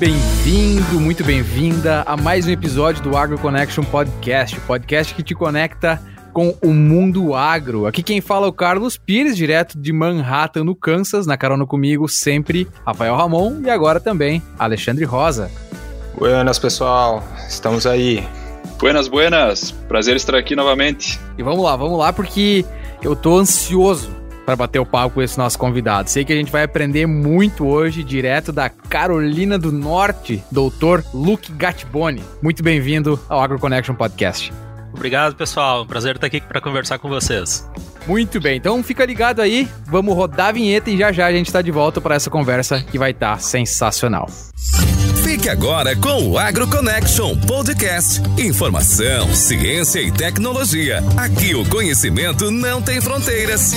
bem-vindo, muito bem-vinda a mais um episódio do Agro Connection Podcast, o podcast que te conecta com o mundo agro. Aqui quem fala é o Carlos Pires, direto de Manhattan, no Kansas, na carona comigo sempre Rafael Ramon e agora também Alexandre Rosa. Buenas, pessoal. Estamos aí. Buenas, buenas. Prazer estar aqui novamente. E vamos lá, vamos lá, porque eu tô ansioso para bater o papo com esse nosso convidado. Sei que a gente vai aprender muito hoje, direto da Carolina do Norte, doutor Luke Gatboni. Muito bem-vindo ao Agro Connection Podcast. Obrigado, pessoal. Prazer estar aqui para conversar com vocês. Muito bem, então fica ligado aí, vamos rodar a vinheta e já já a gente está de volta para essa conversa que vai estar tá sensacional. Fique agora com o Agro Connection Podcast. Informação, ciência e tecnologia. Aqui o conhecimento não tem fronteiras.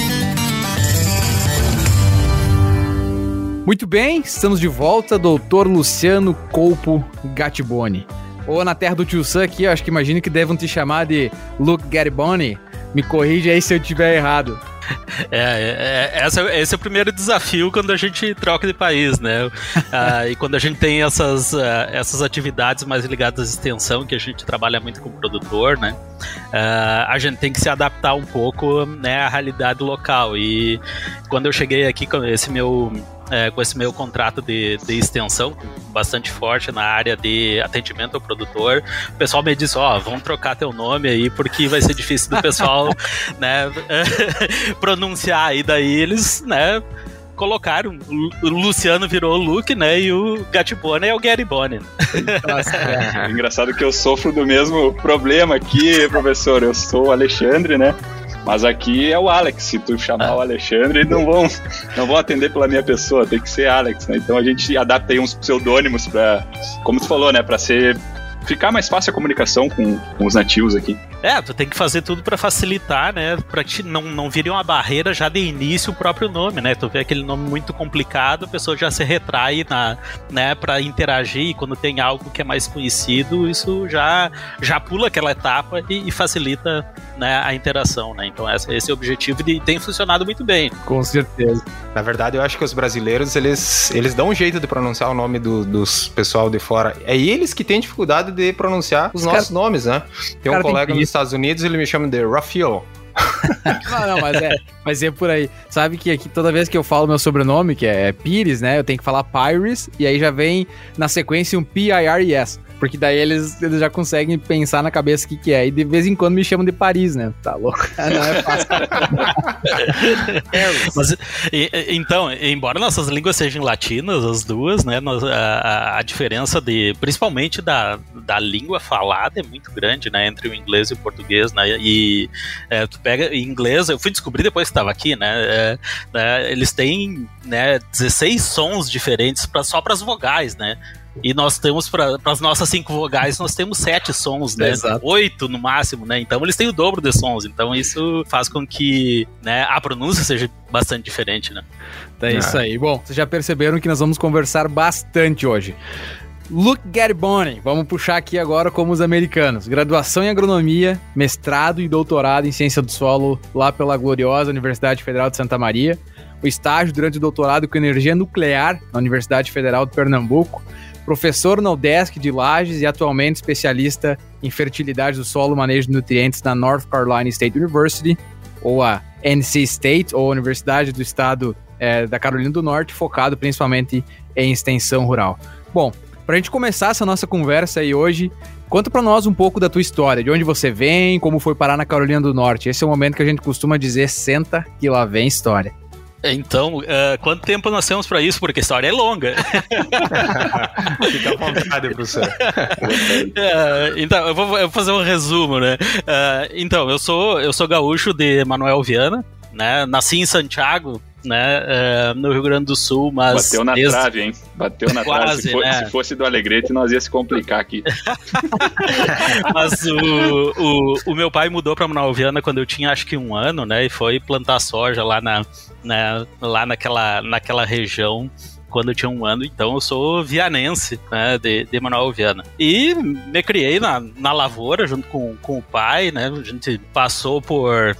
Muito bem, estamos de volta, doutor Luciano Colpo Gatiboni. Ou na terra do tio Sam aqui, acho que imagino que devem te chamar de Luke Gatiboni. Me corrige aí se eu estiver errado. É, é, é, esse é o primeiro desafio quando a gente troca de país, né? ah, e quando a gente tem essas, uh, essas atividades mais ligadas à extensão, que a gente trabalha muito com o produtor, né? Uh, a gente tem que se adaptar um pouco né, à realidade local. E quando eu cheguei aqui com esse meu é, com esse meu contrato de, de extensão bastante forte na área de atendimento ao produtor, o pessoal me disse, ó, oh, vamos trocar teu nome aí porque vai ser difícil do pessoal, né, pronunciar e daí eles, né, colocaram. O Luciano virou o Luke, né? E o Gatibone é o Gary Bone. Nossa, é. Engraçado que eu sofro do mesmo problema aqui, professor. Eu sou o Alexandre, né? Mas aqui é o Alex. Se tu chamar ah. o Alexandre, não vão, não vão atender pela minha pessoa, tem que ser Alex, né? Então a gente adapta aí uns pseudônimos para, como tu falou, né, para ser ficar mais fácil a comunicação com, com os nativos aqui. É, tu tem que fazer tudo para facilitar, né? Pra que não, não vire uma barreira já de início o próprio nome, né? Tu vê aquele nome muito complicado, a pessoa já se retrai na, né, pra interagir e quando tem algo que é mais conhecido, isso já, já pula aquela etapa e, e facilita né, a interação, né? Então esse, esse é o objetivo e tem funcionado muito bem. Com certeza. Na verdade, eu acho que os brasileiros, eles, eles dão um jeito de pronunciar o nome do, dos pessoal de fora. É eles que têm dificuldade de pronunciar os, os nossos cara... nomes, né? Tem um colega nos Estados Unidos, ele me chama de Rafael. não, não, mas é, mas é por aí. Sabe que aqui toda vez que eu falo meu sobrenome, que é Pires, né? Eu tenho que falar Pires, e aí já vem na sequência um P-I-R-E-S. Porque daí eles, eles já conseguem pensar na cabeça o que, que é. E de vez em quando me chamam de Paris, né? Tá louco. Não é fácil. Mas, e, então, embora nossas línguas sejam latinas, as duas, né? A, a, diferença de, principalmente da, da língua falada é muito grande, né? Entre o inglês e o português, né? E é, tu pega em inglês, eu fui descobrir depois que estava aqui, né? É, né? Eles têm né, 16 sons diferentes pra, só para as vogais, né? E nós temos, para as nossas cinco vogais, nós temos sete sons, né? Exato. Oito no máximo, né? Então eles têm o dobro de sons. Então isso faz com que né, a pronúncia seja bastante diferente, né? Então é isso aí. Bom, vocês já perceberam que nós vamos conversar bastante hoje. Luke Garbone, vamos puxar aqui agora como os americanos. Graduação em agronomia, mestrado e doutorado em ciência do solo lá pela gloriosa Universidade Federal de Santa Maria. O estágio durante o doutorado com energia nuclear na Universidade Federal de Pernambuco professor no UDESC de Lages e atualmente especialista em fertilidade do solo manejo de nutrientes na North Carolina State University, ou a NC State, ou Universidade do Estado é, da Carolina do Norte, focado principalmente em extensão rural. Bom, para a gente começar essa nossa conversa aí hoje, conta para nós um pouco da tua história, de onde você vem, como foi parar na Carolina do Norte. Esse é o momento que a gente costuma dizer, senta que lá vem história. Então, uh, quanto tempo nós temos para isso? Porque a história é longa. Fica à vontade, professor. Uh, então, eu vou, eu vou, fazer um resumo, né? Uh, então, eu sou, eu sou gaúcho de Manuel Viana, né? Nasci em Santiago, né, no Rio Grande do Sul, mas... Bateu na desde... trave, hein? Bateu na Quase, trave. Se, for, né? se, fosse do Alegrete, nós ia se complicar aqui. mas o, o, o, meu pai mudou para Manuel Viana quando eu tinha acho que um ano, né, e foi plantar soja lá na, né, lá naquela, naquela região quando eu tinha um ano, então eu sou vianense, né, de, de Manuel Viana. E me criei na, na lavoura junto com, com o pai, né, a gente passou por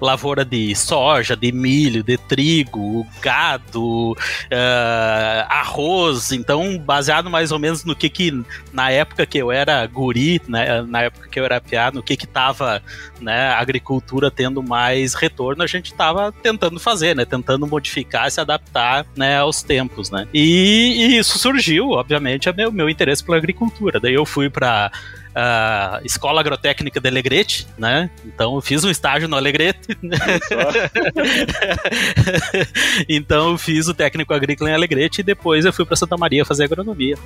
lavoura de soja, de milho, de trigo, gado, uh, arroz. Então, baseado mais ou menos no que que na época que eu era guri, né, na época que eu era piado, no que que tava, né, a agricultura tendo mais retorno, a gente tava tentando fazer, né, tentando modificar, se adaptar, né, aos tempos, né. E, e isso surgiu, obviamente, é meu meu interesse pela agricultura. Daí eu fui para a Escola Agrotécnica de Alegrete, né? Então eu fiz um estágio no Alegrete. então eu fiz o técnico agrícola em Alegrete e depois eu fui para Santa Maria fazer agronomia.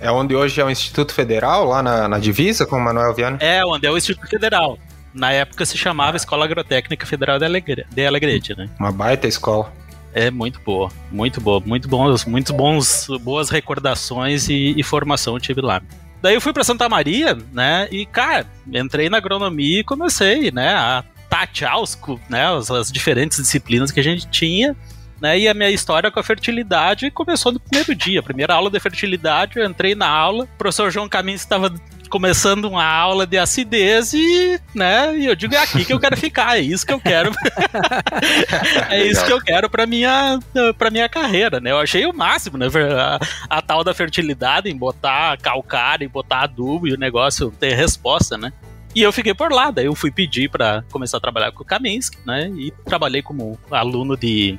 É onde hoje é o Instituto Federal, lá na, na divisa com o Manuel Viana? É, onde é o Instituto Federal. Na época se chamava Escola Agrotécnica Federal de, Alegre, de Alegrete, né? Uma baita escola. É muito boa, muito boa, muito bons, muito bons, boas recordações e, e formação eu tive lá. Daí eu fui para Santa Maria, né? E, cara, entrei na agronomia e comecei, né? A tatear os, né, as, as diferentes disciplinas que a gente tinha. Né, e a minha história com a fertilidade começou no primeiro dia. Primeira aula de fertilidade, eu entrei na aula, o professor João Caminhos estava começando uma aula de acidez e, né, e eu digo, é aqui que eu quero ficar, é isso que eu quero. é isso que eu quero para minha para minha carreira, né? Eu achei o máximo, né, a, a tal da fertilidade em botar calcário, em botar adubo e o negócio ter resposta, né? E eu fiquei por lá, daí eu fui pedir para começar a trabalhar com o Kaminsky, né? E trabalhei como aluno de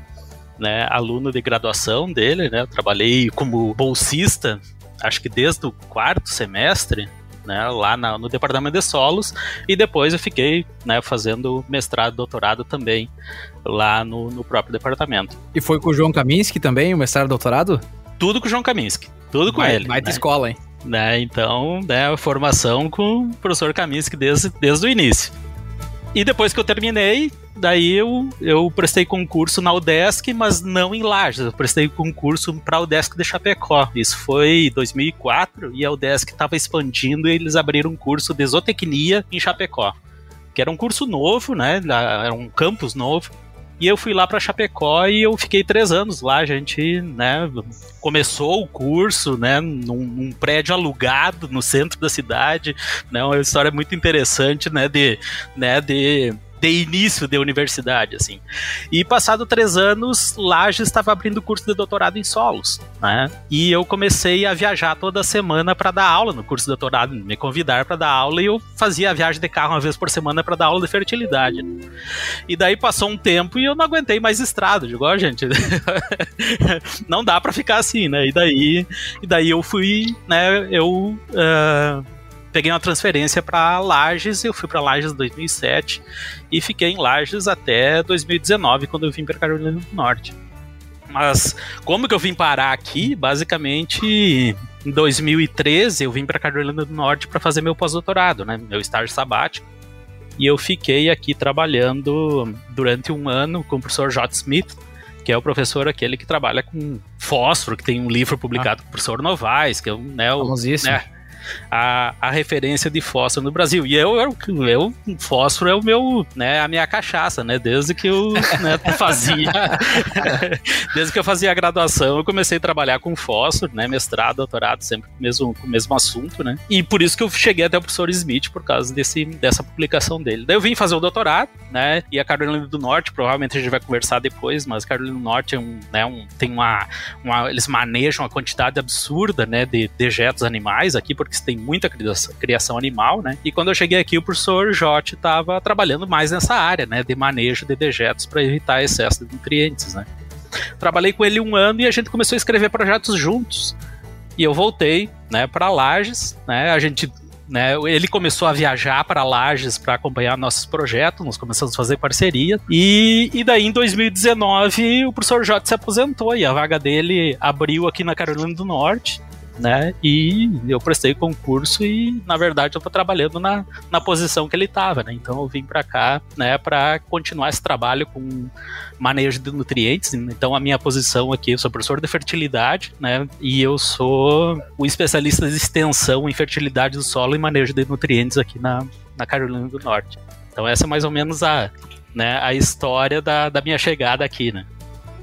né, aluno de graduação dele, né? Eu trabalhei como bolsista, acho que desde o quarto semestre, né, lá na, no departamento de solos, e depois eu fiquei né, fazendo mestrado, doutorado também lá no, no próprio departamento. E foi com o João Kaminski também, o mestrado, doutorado? Tudo com o João Kaminski, tudo com vai, ele. Vai né? escola, hein? Né, então, né, formação com o professor Kaminski desde, desde o início. E depois que eu terminei, daí eu, eu prestei concurso na UDESC, mas não em Lages. Eu prestei concurso para a UDESC de Chapecó. Isso foi em 2004 e a UDESC estava expandindo e eles abriram um curso de zootecnia em Chapecó. Que era um curso novo, né? Era um campus novo. E eu fui lá para Chapecó e eu fiquei três anos lá. A gente, né, começou o curso, né, num, num, prédio alugado no centro da cidade, né, uma história muito interessante, né, de, né, de de início de universidade, assim. E passado três anos, Lages estava abrindo curso de doutorado em solos, né? E eu comecei a viajar toda semana para dar aula no curso de doutorado, me convidar para dar aula e eu fazia a viagem de carro uma vez por semana para dar aula de fertilidade. E daí passou um tempo e eu não aguentei mais estrada, digo, ó, gente, não dá para ficar assim, né? E daí, e daí eu fui, né, eu uh, peguei uma transferência para Lages, eu fui para Lages em 2007 e fiquei em Lages até 2019, quando eu vim para Carolina do Norte. Mas como que eu vim parar aqui? Basicamente, em 2013 eu vim para Carolina do Norte para fazer meu pós-doutorado, né, meu estágio sabático. E eu fiquei aqui trabalhando durante um ano com o professor J. Smith, que é o professor aquele que trabalha com fósforo, que tem um livro publicado ah. com o professor Novaes, que é, né, o, né, a, a referência de fósforo no Brasil. E eu, eu, eu fósforo é o meu, né, a minha cachaça, né? Desde que eu né, fazia, desde que eu fazia a graduação, eu comecei a trabalhar com fósforo, né? Mestrado, doutorado, sempre com o mesmo, com o mesmo assunto, né? E por isso que eu cheguei até o professor Smith por causa desse, dessa publicação dele. Daí eu vim fazer o doutorado, né? E a Carolina do Norte, provavelmente a gente vai conversar depois, mas Carolina do Norte é um, né, um, tem uma, uma, eles manejam uma quantidade absurda, né, de dejetos animais aqui, porque tem muita criação, animal, né? E quando eu cheguei aqui, o professor Jote estava trabalhando mais nessa área, né, de manejo de dejetos para evitar excesso de nutrientes, né? Trabalhei com ele um ano e a gente começou a escrever projetos juntos. E eu voltei, né, para Lages, né? A gente né, ele começou a viajar para Lages para acompanhar nossos projetos, nós começamos a fazer parceria. E, e daí em 2019 o professor J se aposentou e a vaga dele abriu aqui na Carolina do Norte né? E eu prestei concurso e, na verdade, eu tô trabalhando na, na posição que ele tava, né? Então eu vim para cá, né, para continuar esse trabalho com manejo de nutrientes. Então a minha posição aqui, eu sou professor de fertilidade, né? E eu sou o especialista de extensão em fertilidade do solo e manejo de nutrientes aqui na, na Carolina do Norte. Então essa é mais ou menos a, né, a história da, da minha chegada aqui, né?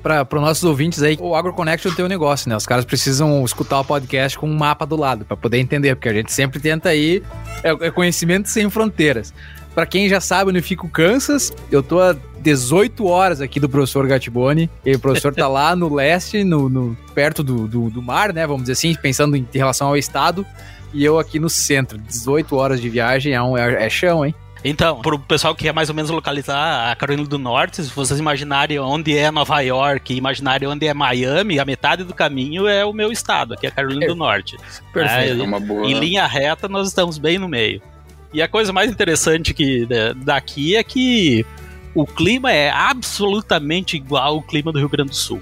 Para os nossos ouvintes aí, o AgroConnection tem um negócio, né? Os caras precisam escutar o podcast com um mapa do lado para poder entender, porque a gente sempre tenta aí é, é conhecimento sem fronteiras. Para quem já sabe onde fica o Kansas, eu tô a 18 horas aqui do professor Gatiboni. E o professor tá lá no leste, no, no perto do, do, do, mar, né? Vamos dizer assim, pensando em relação ao estado. E eu aqui no centro. 18 horas de viagem é, um, é, é chão, hein? Então, para o pessoal que quer mais ou menos localizar a Carolina do Norte, se vocês imaginarem onde é Nova York, imaginarem onde é Miami, a metade do caminho é o meu estado, aqui é a Carolina é. do Norte. Perfeito. É, uma boa... Em linha reta, nós estamos bem no meio. E a coisa mais interessante que né, daqui é que o clima é absolutamente igual ao clima do Rio Grande do Sul.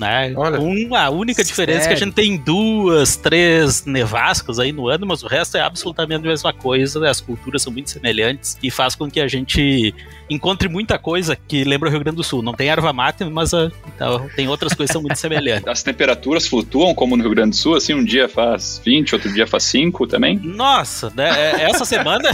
Né? Olha, a única diferença sério? é que a gente tem duas, três nevascas aí no ano, mas o resto é absolutamente a mesma coisa, as culturas são muito semelhantes e faz com que a gente encontre muita coisa que lembra o Rio Grande do Sul. Não tem erva mate, mas uh, então, tem outras coisas que são muito semelhantes. As temperaturas flutuam como no Rio Grande do Sul, assim, um dia faz 20, outro dia faz 5 também? Nossa, né? É, essa semana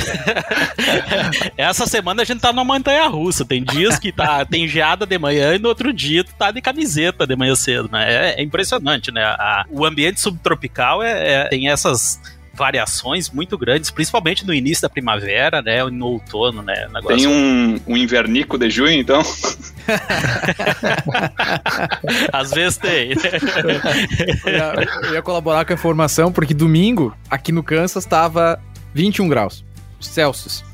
essa semana a gente tá numa montanha russa. Tem dias que tá, tem geada de manhã e no outro dia tu tá de camiseta de manhã cedo, né? É, é impressionante, né? A, o ambiente subtropical é, é, tem essas variações muito grandes, principalmente no início da primavera, né? No outono, né? Negócio... Tem um, um invernico de junho, então? Às vezes tem. eu, ia, eu ia colaborar com a informação, porque domingo, aqui no Kansas, estava 21 graus Celsius.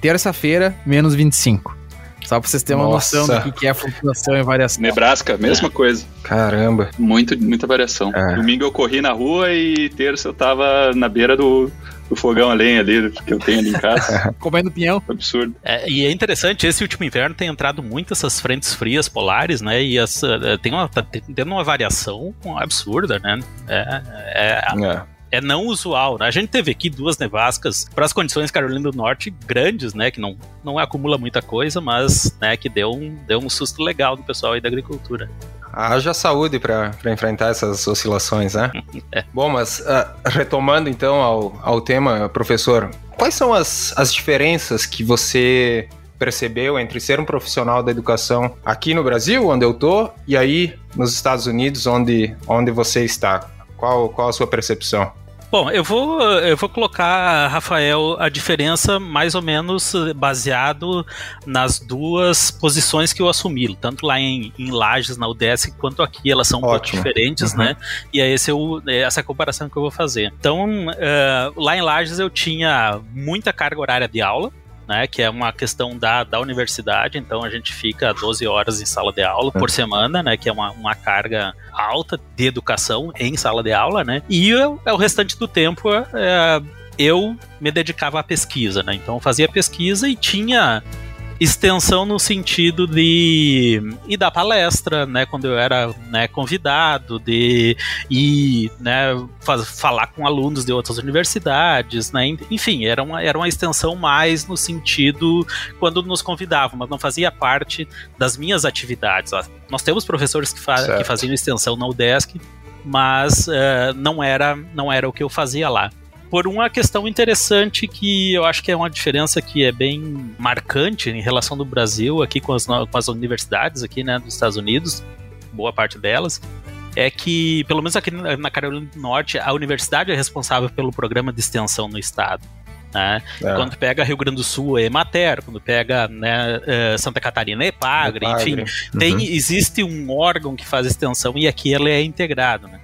Terça-feira, menos 25. Só pra vocês terem uma Nossa. noção do que é a flutuação e variação. Nebraska, mesma é. coisa. Caramba. Muito, muita variação. É. Domingo eu corri na rua e terça eu tava na beira do, do fogão a lenha ali que eu tenho ali em casa. Comendo pinhão. Absurdo. É, e é interessante, esse último inverno tem entrado muito essas frentes frias polares, né? E as, eh, tem uma, tá tendo uma variação absurda, né? É, é, é é não usual, né? A gente teve aqui duas nevascas para as condições Carolina do Norte grandes, né? Que não, não acumula muita coisa, mas né, que deu um, deu um susto legal do pessoal aí da agricultura. Haja saúde para enfrentar essas oscilações, né? é. Bom, mas uh, retomando então ao, ao tema, professor, quais são as, as diferenças que você percebeu entre ser um profissional da educação aqui no Brasil, onde eu tô, e aí nos Estados Unidos, onde, onde você está? Qual, qual a sua percepção? Bom, eu vou, eu vou colocar, Rafael, a diferença mais ou menos baseado nas duas posições que eu assumi, tanto lá em, em Lages, na UDS, quanto aqui, elas são um pouco diferentes, uhum. né? E é esse eu, é essa comparação que eu vou fazer. Então, uh, lá em Lages eu tinha muita carga horária de aula, né, que é uma questão da, da universidade, então a gente fica 12 horas em sala de aula por é. semana, né, que é uma, uma carga alta de educação em sala de aula, né, e eu, o restante do tempo é, eu me dedicava à pesquisa, né, então eu fazia pesquisa e tinha extensão no sentido de ir dar palestra, né, quando eu era né, convidado, de ir né, falar com alunos de outras universidades, né, enfim, era uma, era uma extensão mais no sentido quando nos convidavam, mas não fazia parte das minhas atividades. Nós temos professores que, fa que faziam extensão na UDESC, mas uh, não, era, não era o que eu fazia lá por uma questão interessante que eu acho que é uma diferença que é bem marcante em relação do Brasil aqui com as, com as universidades aqui, né, dos Estados Unidos, boa parte delas, é que, pelo menos aqui na Carolina do Norte, a universidade é responsável pelo programa de extensão no estado. Né? É. Quando pega Rio Grande do Sul é Emater, quando pega né, eh, Santa Catarina é Epagre, enfim, uhum. tem, existe um órgão que faz extensão e aqui ela é integrado. Né?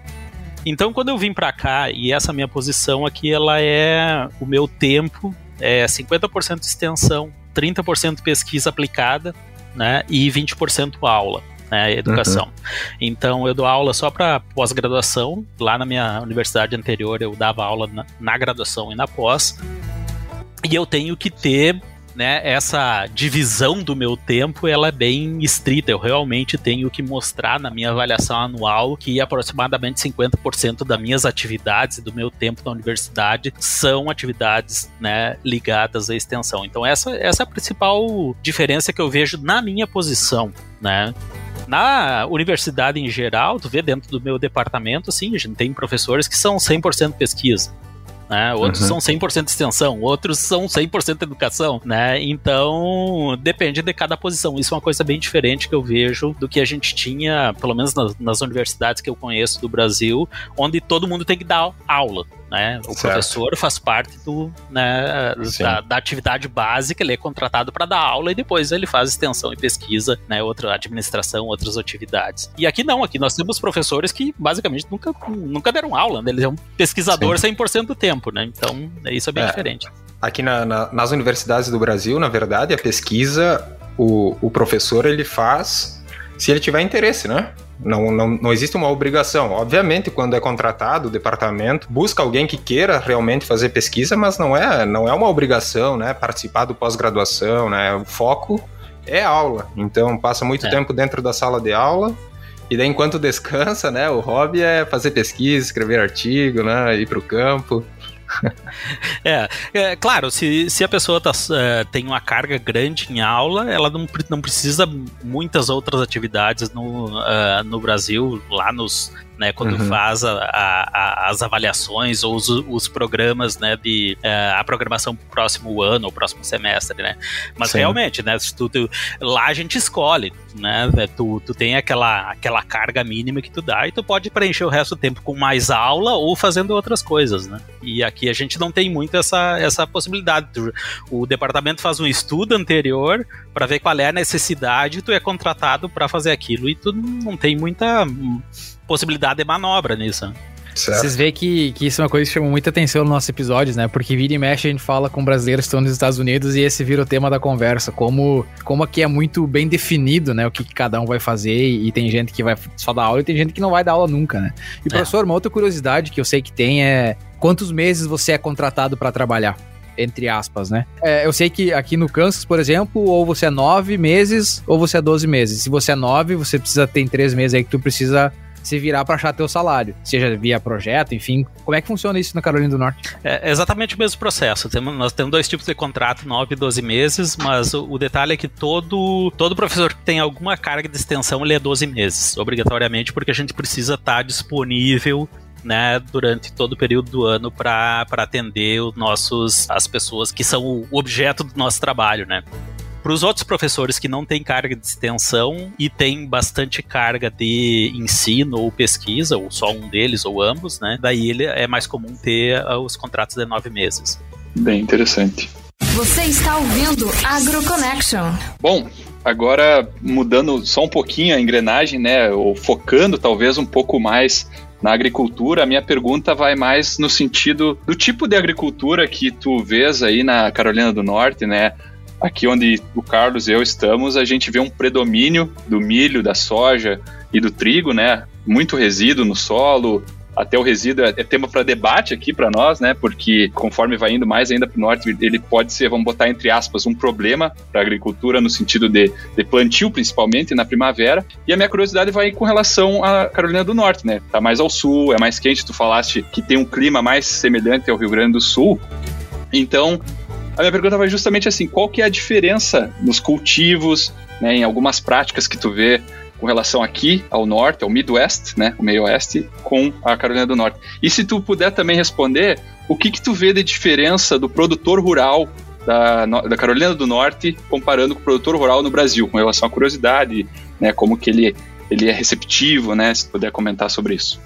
Então, quando eu vim para cá, e essa minha posição aqui, ela é o meu tempo, é 50% extensão, 30% pesquisa aplicada, né, e 20% aula. Né, educação. Uhum. Então eu dou aula só para pós-graduação. Lá na minha universidade anterior eu dava aula na, na graduação e na pós. E eu tenho que ter né, essa divisão do meu tempo ela é bem estrita. Eu realmente tenho que mostrar na minha avaliação anual que aproximadamente 50% das minhas atividades e do meu tempo na universidade são atividades né, ligadas à extensão. Então essa, essa é a principal diferença que eu vejo na minha posição, né? Na universidade em geral, tu vê dentro do meu departamento, sim, a gente tem professores que são 100% pesquisa né? Outros uhum. são 100% extensão, outros são 100% educação, né? Então, depende de cada posição. Isso é uma coisa bem diferente que eu vejo do que a gente tinha, pelo menos nas, nas universidades que eu conheço do Brasil, onde todo mundo tem que dar aula. Né? O certo. professor faz parte do, né, da, da, atividade básica, ele é contratado para dar aula e depois ele faz extensão e pesquisa, né, outra administração, outras atividades. E aqui não, aqui nós temos professores que basicamente nunca, nunca deram aula, né? eles é um pesquisador Sim. 100% do tempo, né? Então isso é bem é. diferente. Aqui na, na, nas universidades do Brasil, na verdade, a pesquisa, o, o professor ele faz se ele tiver interesse, né? Não, não, não existe uma obrigação. Obviamente, quando é contratado, o departamento busca alguém que queira realmente fazer pesquisa, mas não é, não é uma obrigação, né? Participar do pós-graduação, né? O foco é aula. Então, passa muito é. tempo dentro da sala de aula. E daí, enquanto descansa, né? O hobby é fazer pesquisa, escrever artigo, né? Ir para o campo. É, é, claro, se, se a pessoa tá, é, tem uma carga grande em aula, ela não, não precisa muitas outras atividades no, uh, no Brasil, lá nos né, quando uhum. faz a, a, as avaliações ou os, os programas, né, de uh, a programação pro próximo ano ou próximo semestre, né? Mas Sim. realmente, né, tu, tu, lá a gente escolhe, né? Tu, tu tem aquela, aquela carga mínima que tu dá e tu pode preencher o resto do tempo com mais aula ou fazendo outras coisas, né? E aqui a gente não tem muito essa, essa possibilidade. O departamento faz um estudo anterior para ver qual é a necessidade, tu é contratado para fazer aquilo e tu não tem muita possibilidade de manobra nisso. Certo. Vocês veem que, que isso é uma coisa que chama muita atenção nos nossos episódios, né? Porque vira e mexe a gente fala com brasileiros que estão nos Estados Unidos e esse vira o tema da conversa. Como, como aqui é muito bem definido, né? O que, que cada um vai fazer e, e, tem gente que vai só dar aula e tem gente que não vai dar aula nunca, né? E, é. professor, uma outra curiosidade que eu sei que tem é quantos meses você é contratado para trabalhar? entre aspas, né? É, eu sei que aqui no Kansas, por exemplo, ou você é nove meses ou você é doze meses. Se você é nove, você precisa ter três meses aí que tu precisa se virar para achar teu salário, seja via projeto, enfim. Como é que funciona isso na Carolina do Norte? É exatamente o mesmo processo. Temos, nós temos dois tipos de contrato, 9 e 12 meses, mas o, o, detalhe é que todo, todo professor que tem alguma carga de extensão, ele é 12 meses, obrigatoriamente, porque a gente precisa estar disponível né, durante todo o período do ano para atender os nossos, as pessoas que são o objeto do nosso trabalho, né. Para os outros professores que não têm carga de extensão e têm bastante carga de ensino ou pesquisa, ou só um deles ou ambos, né? Daí ele é mais comum ter uh, os contratos de nove meses. Bem interessante. Você está ouvindo AgroConnection. Bom, agora mudando só um pouquinho a engrenagem, né? Ou focando talvez um pouco mais na agricultura, a minha pergunta vai mais no sentido do tipo de agricultura que tu vês aí na Carolina do Norte, né? Aqui onde o Carlos e eu estamos, a gente vê um predomínio do milho, da soja e do trigo, né? Muito resíduo no solo, até o resíduo é, tema para debate aqui para nós, né? Porque conforme vai indo mais ainda para o norte, ele pode ser, vamos botar entre aspas, um problema para a agricultura no sentido de, de, plantio, principalmente na primavera. E a minha curiosidade vai com relação à Carolina do Norte, né? Tá mais ao sul, é mais quente. Tu falaste que tem um clima mais semelhante ao Rio Grande do Sul. Então, a minha pergunta vai justamente assim: qual que é a diferença nos cultivos, né, em algumas práticas que tu vê com relação aqui ao norte, ao Midwest, né, o meio oeste, com a Carolina do Norte. E se tu puder também responder, o que que tu vê de diferença do produtor rural da, da Carolina do Norte comparando com o produtor rural no Brasil, com relação à curiosidade, né, como que ele, ele é receptivo, né, se tu puder comentar sobre isso.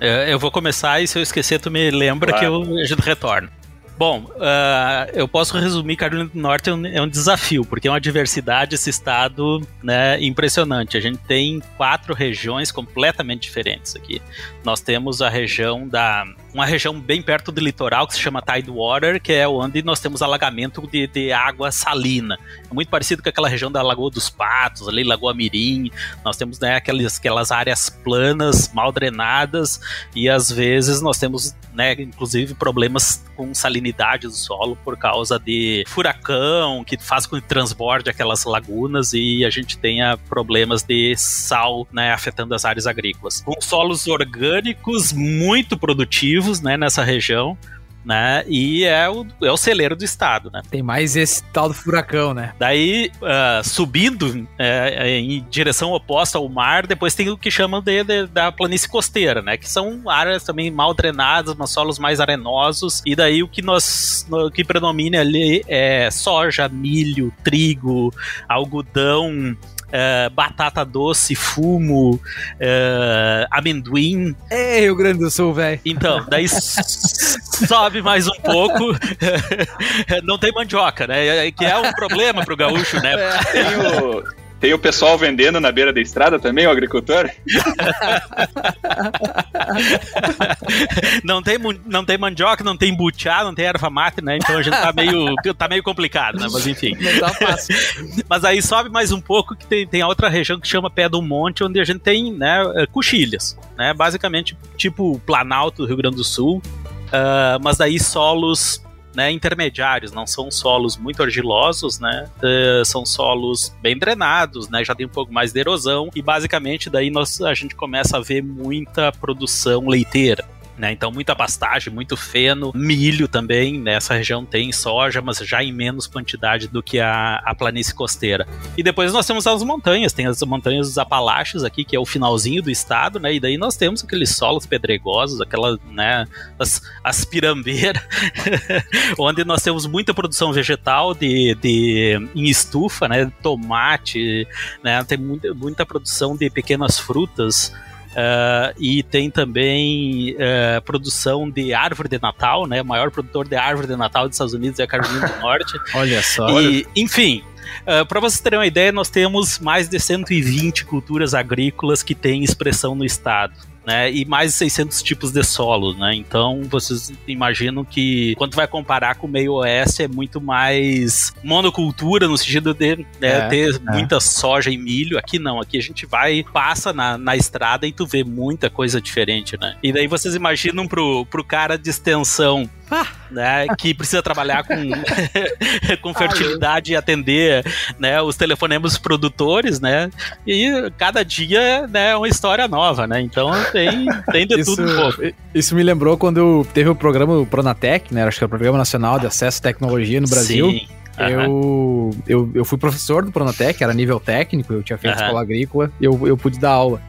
É, eu vou começar e se eu esquecer, tu me lembra claro. que eu, a gente retorna. Bom, uh, eu posso resumir Carolina do Norte é um, é um, desafio, porque é uma diversidade esse estado né, impressionante. A gente tem quatro regiões completamente diferentes aqui. Nós temos a região da uma região bem perto do litoral que se chama Tidewater, que é onde nós temos alagamento de, de, água salina. É muito parecido com aquela região da Lagoa dos Patos, ali Lagoa Mirim. Nós temos né, aquelas, aquelas áreas planas, mal drenadas, e às vezes nós temos, né, inclusive, problemas com salinidade do solo por causa de furacão que faz com que transborde aquelas lagunas e a gente tenha problemas de sal né, afetando as áreas agrícolas. Com solos orgânicos muito produtivos né, nessa região né? E é o, é o celeiro do estado, né? Tem mais esse tal do furacão, né? Daí, uh, subindo é, é, em direção oposta ao mar, depois tem o que chamam de, de, da planície costeira, né? Que são áreas também mal drenadas, mas solos mais arenosos. E daí o que nós, o que predomina ali é soja, milho, trigo, algodão, uh, batata doce, fumo, uh, amendoim. É, Rio Grande do Sul, velho. Então, daí sobe mais um pouco. Não tem mandioca, né? Que é um problema pro gaúcho, né? Tem o tem o pessoal vendendo na beira da estrada também, o agricultor? não, tem, não tem mandioca, não tem butiá, não tem erva mate, né? Então a gente tá meio, tá meio complicado, né? Mas enfim. Não tá fácil. Mas aí sobe mais um pouco que tem, tem a outra região que chama Pé do Monte, onde a gente tem né, eh, coxilhas, né? Basicamente tipo Planalto do Rio Grande do Sul. Uh, mas daí solos né, intermediários, não são solos muito argilosos, né? Uh, são solos bem drenados, né? Já tem um pouco mais de erosão e basicamente daí nós, a gente começa a ver muita produção leiteira. Né? Então, muita pastagem, muito feno, milho também. Nessa região tem soja, mas já em menos quantidade do que a, a planície costeira. E depois nós temos as montanhas, tem as montanhas dos Apalaches aqui, que é o finalzinho do estado, né? E daí nós temos aqueles solos pedregosos, aquela, né? As, as pirambeiras, onde nós temos muita produção vegetal de, de, em estufa, né? Tomate, né? Tem muita, muita produção de pequenas frutas. Uh, e tem também uh, produção de árvore de Natal, né? O maior produtor de árvore de Natal dos Estados Unidos é a Carolina do Norte. Olha só. E, enfim, Uh, para vocês terem uma ideia, nós temos mais de 120 culturas agrícolas que têm expressão no estado né? E mais de 600 tipos de solos, né? Então vocês imaginam que quando vai comparar com o meio oeste é muito mais monocultura no sentido de né, é, ter é. muita soja e milho. Aqui não, aqui a gente vai, passa na, na estrada e tu vê muita coisa diferente, né? E daí vocês imaginam pro, pro cara de extensão né, que precisa trabalhar com, com fertilidade e atender né, os telefonemas produtores, né? E cada dia né, é uma história nova, né? Então tem, tem de isso, tudo um pouco. Isso me lembrou quando teve o programa Pronatec, né? Acho que é o Programa Nacional de Acesso à Tecnologia no Brasil. Sim. Eu, eu, eu fui professor do Pronatec, era nível técnico, eu tinha feito uhum. escola agrícola, e eu, eu pude dar aula.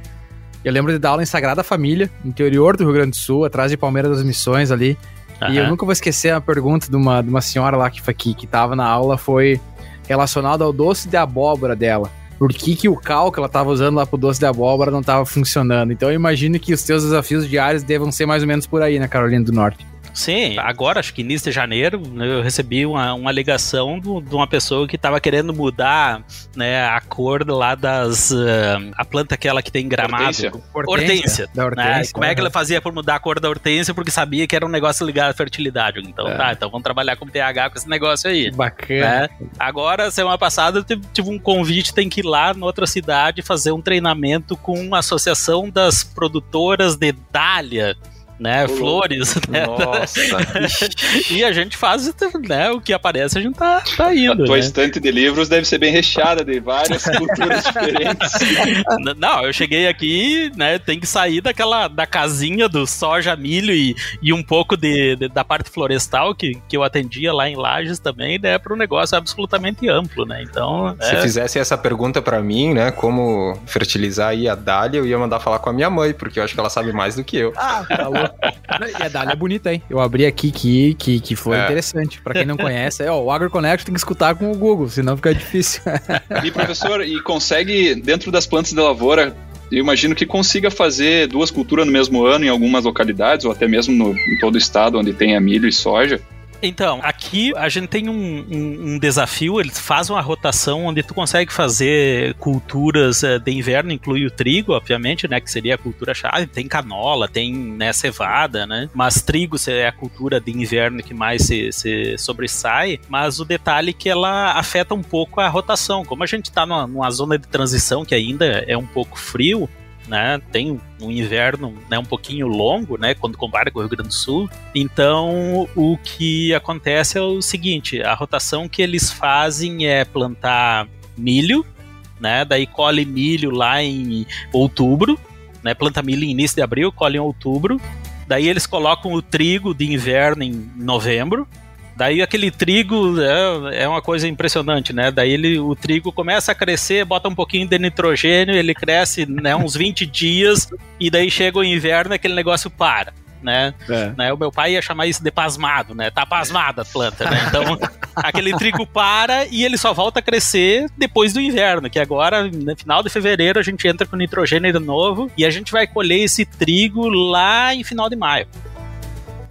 Eu lembro de dar aula em Sagrada Família, interior do Rio Grande do Sul, atrás de Palmeiras das Missões ali. Uhum. E eu nunca vou esquecer a pergunta de uma, de uma senhora lá que, que, que tava na aula, foi relacionada ao doce de abóbora dela. Por que, que o cal que ela estava usando lá pro doce de abóbora não estava funcionando? Então eu imagino que os teus desafios diários devam ser mais ou menos por aí na Carolina do Norte. Sim, agora, acho que início de janeiro, né, eu recebi uma, uma ligação do, de uma pessoa que estava querendo mudar né, a cor lá das. Uh, a planta aquela que tem gramado. Hortência. Hortência. Da hortência né? Como é que ela fazia por mudar a cor da hortência? Porque sabia que era um negócio ligado à fertilidade. Então, é. tá, então vamos trabalhar com pH com esse negócio aí. Bacana. Né? Agora, semana passada, eu tive, tive um convite, tem que ir lá em outra cidade fazer um treinamento com uma associação das produtoras de dália né? Flores, né? Nossa. e a gente faz né, o que aparece, a gente tá, tá indo. A tua né? estante de livros deve ser bem recheada de várias culturas diferentes. Não, eu cheguei aqui, né? Tem que sair daquela da casinha do soja, milho e, e um pouco de, de da parte florestal que, que eu atendia lá em Lages também, né? Para um negócio absolutamente amplo, né? Então. Se é... fizesse essa pergunta para mim, né? Como fertilizar aí a Dália, eu ia mandar falar com a minha mãe, porque eu acho que ela sabe mais do que eu. Ah, falou. E a Dália é bonita, hein? Eu abri aqui que, que, que foi é. interessante. Pra quem não conhece, é, ó, o AgroConnect tem que escutar com o Google, senão fica difícil. e professor, e consegue, dentro das plantas de lavoura, eu imagino que consiga fazer duas culturas no mesmo ano em algumas localidades, ou até mesmo no, em todo o estado onde tenha milho e soja. Então, aqui a gente tem um, um, um, desafio, eles fazem uma rotação onde tu consegue fazer culturas eh, de inverno, inclui o trigo, obviamente, né, que seria a cultura chave, tem canola, tem né, cevada, né, mas trigo é a cultura de inverno que mais se, se sobressai, mas o detalhe é que ela afeta um pouco a rotação, como a gente está numa, numa zona de transição que ainda é um pouco frio, né? Tem um inverno né, um pouquinho longo, né? Quando compara com o Rio Grande do Sul. Então, o que acontece é o seguinte: a rotação que eles fazem é plantar milho, né? Daí colhe milho lá em outubro, né? Planta milho em início de abril, colhe em outubro. Daí eles colocam o trigo de inverno em novembro, Daí aquele trigo é, é uma coisa impressionante, né? Daí ele, o trigo começa a crescer, bota um pouquinho de nitrogênio, ele cresce né, uns 20 dias, e daí chega o inverno e aquele negócio para. né? É. né? O meu pai ia chamar isso de pasmado, né? Tá pasmada a planta, né? Então, aquele trigo para e ele só volta a crescer depois do inverno, que agora, no final de fevereiro, a gente entra com nitrogênio de novo e a gente vai colher esse trigo lá em final de maio.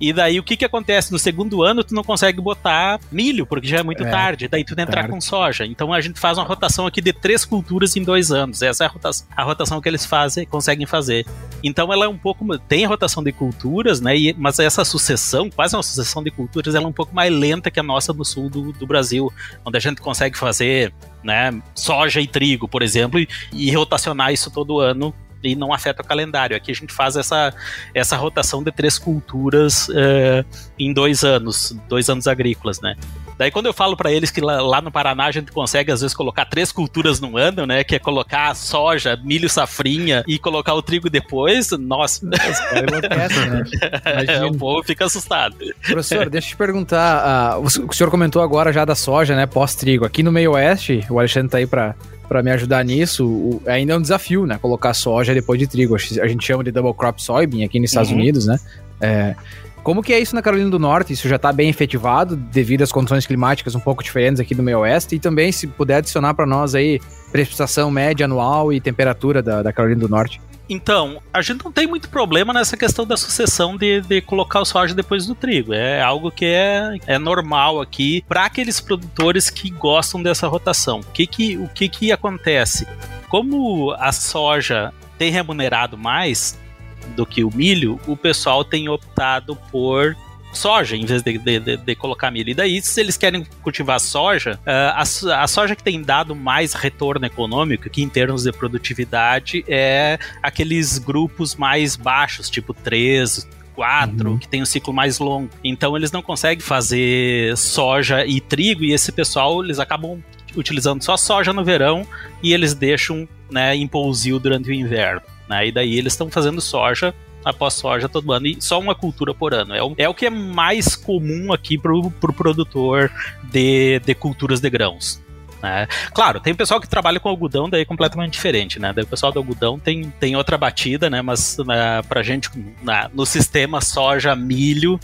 E daí o que que acontece? No segundo ano tu não consegue botar milho, porque já é muito é, tarde. Daí tu entrar com soja. Então a gente faz uma rotação aqui de três culturas em dois anos. Essa é a rotação, a rotação que eles fazem, conseguem fazer. Então ela é um pouco. Tem rotação de culturas, né? E, mas essa sucessão, quase uma sucessão de culturas, ela é um pouco mais lenta que a nossa no sul do, do Brasil, onde a gente consegue fazer né, soja e trigo, por exemplo, e, e rotacionar isso todo ano e não afeta o calendário. Aqui a gente faz essa, essa rotação de três culturas uh, em dois anos, dois anos agrícolas, né? Daí quando eu falo para eles que lá, lá, no Paraná a gente consegue às vezes colocar três culturas no ano, né? Que é colocar soja, milho, safrinha e colocar o trigo depois, nossa. Enlouquece, né? É, o povo fica assustado. Professor, deixa eu te perguntar, uh, o senhor comentou agora já da soja, né? Pós-trigo. Aqui no meio oeste, o Alexandre tá aí para para me ajudar nisso, o, ainda é um desafio, né? Colocar soja depois de trigo. A gente chama de double crop soybean aqui nos Estados uhum. Unidos, né? É, como que é isso na Carolina do Norte? Isso já está bem efetivado devido às condições climáticas um pouco diferentes aqui do meio oeste? E também, se puder adicionar para nós aí, precipitação média anual e temperatura da, da Carolina do Norte. Então, a gente não tem muito problema nessa questão da sucessão de, de colocar o soja depois do trigo. É algo que é, é normal aqui para aqueles produtores que gostam dessa rotação. O que que, o que que acontece? Como a soja tem remunerado mais do que o milho, o pessoal tem optado por soja em vez de, de, de, de, colocar milho. E daí, se eles querem cultivar soja, uh, a, a, soja que tem dado mais retorno econômico, que em termos de produtividade é aqueles grupos mais baixos, tipo 3, 4, uhum. que tem um ciclo mais longo. Então eles não conseguem fazer soja e trigo, e esse pessoal eles acabam utilizando só soja no verão e eles deixam né, em pousio durante o inverno. Né? E daí eles estão fazendo soja após soja todo ano, e só uma cultura por ano. É o, é o que é mais comum aqui pro, pro produtor de, de culturas de grãos. Né? Claro, tem pessoal que trabalha com algodão, daí é completamente diferente, né? Daí o pessoal do algodão tem, tem outra batida, né? Mas né, pra gente, na, no sistema soja, milho,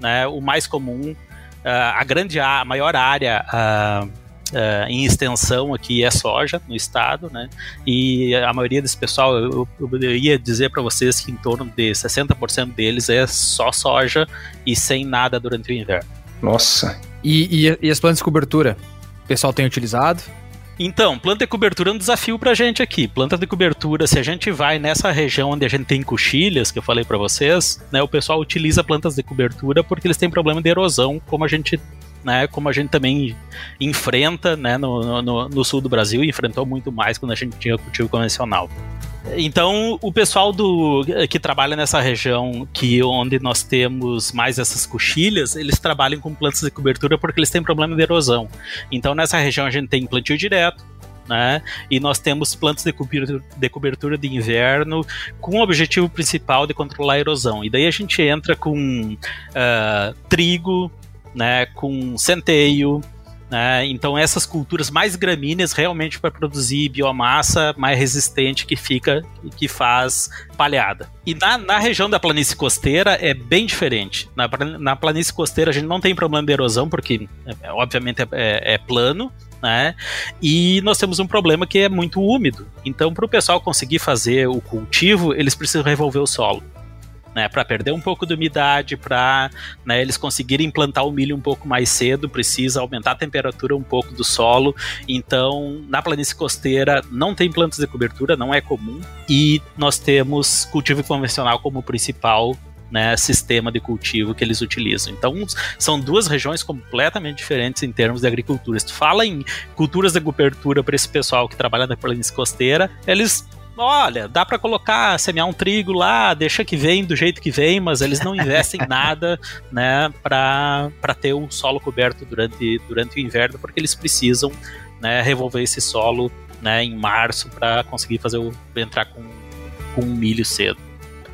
né? O mais comum, uh, a grande, a maior área uh, uh, em extensão aqui é soja no estado, né? E a maioria desse pessoal, eu, eu ia dizer para vocês que em torno de 60% deles é só soja e sem nada durante o inverno. Nossa. E, e, e as plantas de cobertura? O pessoal tem utilizado? Então, planta de cobertura é um desafio pra gente aqui. Planta de cobertura, se a gente vai nessa região onde a gente tem coxilhas, que eu falei para vocês, né, o pessoal utiliza plantas de cobertura porque eles têm problema de erosão, como a gente né, como a gente também enfrenta né, no, no, no sul do Brasil, e enfrentou muito mais quando a gente tinha cultivo convencional. Então, o pessoal do que trabalha nessa região que onde nós temos mais essas coxilhas, eles trabalham com plantas de cobertura porque eles têm problema de erosão. Então, nessa região a gente tem plantio direto, né? E nós temos plantas de cobertura, de cobertura de inverno com o objetivo principal de controlar a erosão. E daí a gente entra com uh, trigo, né, com centeio, né, então essas culturas mais gramíneas realmente para produzir biomassa mais resistente que fica que faz palhada. E na, na região da planície costeira é bem diferente. Na, na planície costeira a gente não tem problema de erosão porque é, obviamente é, é, é plano, né? E nós temos um problema que é muito úmido. Então, para o pessoal conseguir fazer o cultivo, eles precisam revolver o solo né, para perder um pouco de umidade, para né, eles conseguirem plantar o milho um pouco mais cedo, precisa aumentar a temperatura um pouco do solo. Então, na planície costeira não tem plantas de cobertura, não é comum, e nós temos cultivo convencional como principal né, sistema de cultivo que eles utilizam. Então, são duas regiões completamente diferentes em termos de agricultura. Se tu fala em culturas de cobertura para esse pessoal que trabalha na planície costeira, eles olha, dá para colocar, semear um trigo lá, deixa que vem do jeito que vem, mas eles não investem nada, né, para ter o solo coberto durante, durante o inverno, porque eles precisam, né, revolver esse solo, né, em março para conseguir fazer o entrar com com milho cedo.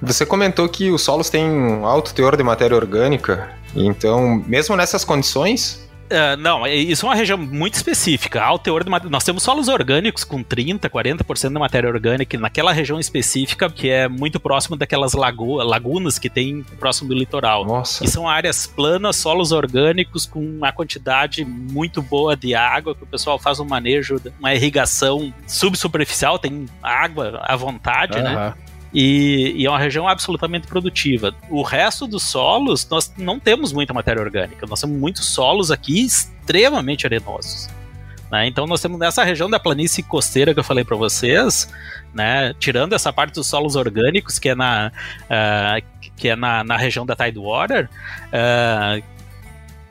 Você comentou que os solos têm um alto teor de matéria orgânica, então, mesmo nessas condições, Uh, não, é, isso é uma região muito específica. Ao teor de, nós temos solos orgânicos com 30, 40% da matéria orgânica naquela região específica que é muito próximo daquelas lago, lagunas que tem próximo do litoral. Nossa. E são áreas planas, solos orgânicos com uma quantidade muito boa de água que o pessoal faz um manejo, uma irrigação subsuperficial, tem água à vontade, uhum. né? E, e, é uma região absolutamente produtiva. O resto dos solos, nós não temos muita matéria orgânica. Nós temos muitos solos aqui extremamente arenosos. Né? Então nós temos nessa região da planície costeira que eu falei para vocês, né? tirando essa parte dos solos orgânicos que é na, uh, que é na, na região da Tidewater, uh,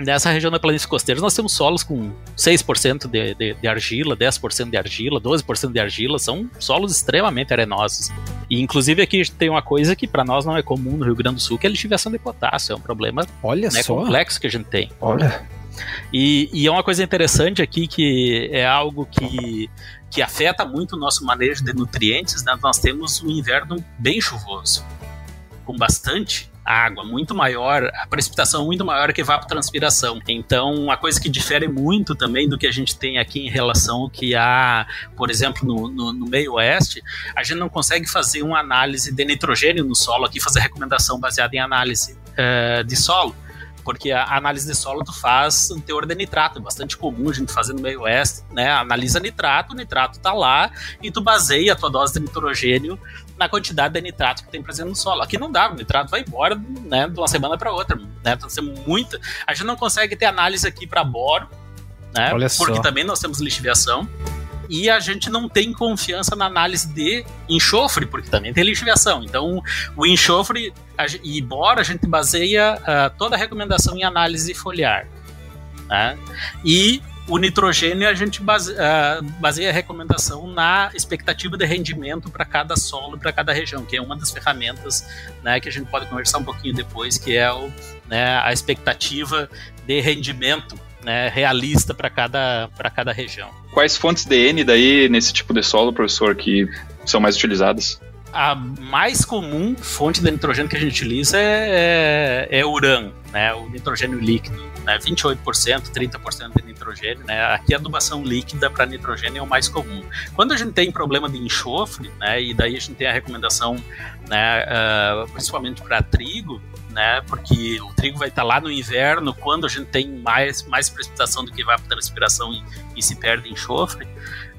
Nessa região da planície costeira, nós temos solos com 6% de, de, de argila, 10% de argila, 12% de argila, são solos extremamente arenosos. E inclusive aqui tem uma coisa que para nós não é comum no Rio Grande do Sul, que é a lixiviação de potássio, é um problema Olha né, só. complexo que a gente tem. Olha. E, e, é uma coisa interessante aqui que é algo que, que afeta muito o nosso manejo de nutrientes. Né? Nós temos um inverno bem chuvoso, com bastante água muito maior, a precipitação muito maior que evapotranspiração. Então, uma coisa que difere muito também do que a gente tem aqui em relação ao que há, por exemplo, no, no, no meio oeste, a gente não consegue fazer uma análise de nitrogênio no solo aqui, fazer recomendação baseada em análise uh, de solo porque a análise de solo tu faz um teor de nitrato, é bastante comum a gente fazer no meio oeste, né? Analisa nitrato, o nitrato tá lá e tu baseia a tua dose de nitrogênio na quantidade de nitrato que tem presente no solo. Aqui não dá, o nitrato vai embora, né, de uma semana para outra, né? Tem muita, a gente não consegue ter análise aqui para boro, né? Olha porque só. também nós temos lixiviação e a gente não tem confiança na análise de enxofre, porque também tem lixiviação. Então, o enxofre e bora a gente baseia uh, toda a recomendação em análise foliar. Né? E o nitrogênio a gente base, uh, baseia a recomendação na expectativa de rendimento para cada solo, para cada região, que é uma das ferramentas né, que a gente pode conversar um pouquinho depois, que é o, né, a expectativa de rendimento né, realista para cada, cada região. Quais fontes de N daí nesse tipo de solo, professor, que são mais utilizadas? A mais comum fonte de nitrogênio que a gente utiliza é, é, é né, o nitrogênio líquido, né, 28%, 30% de nitrogênio. Né, aqui a adubação líquida para nitrogênio é o mais comum. Quando a gente tem problema de enxofre, né, e daí a gente tem a recomendação, né, uh, principalmente para trigo, né? Porque o trigo vai estar lá no inverno, quando a gente tem mais, mais precipitação do que vai para transpiração e, e, se perde enxofre.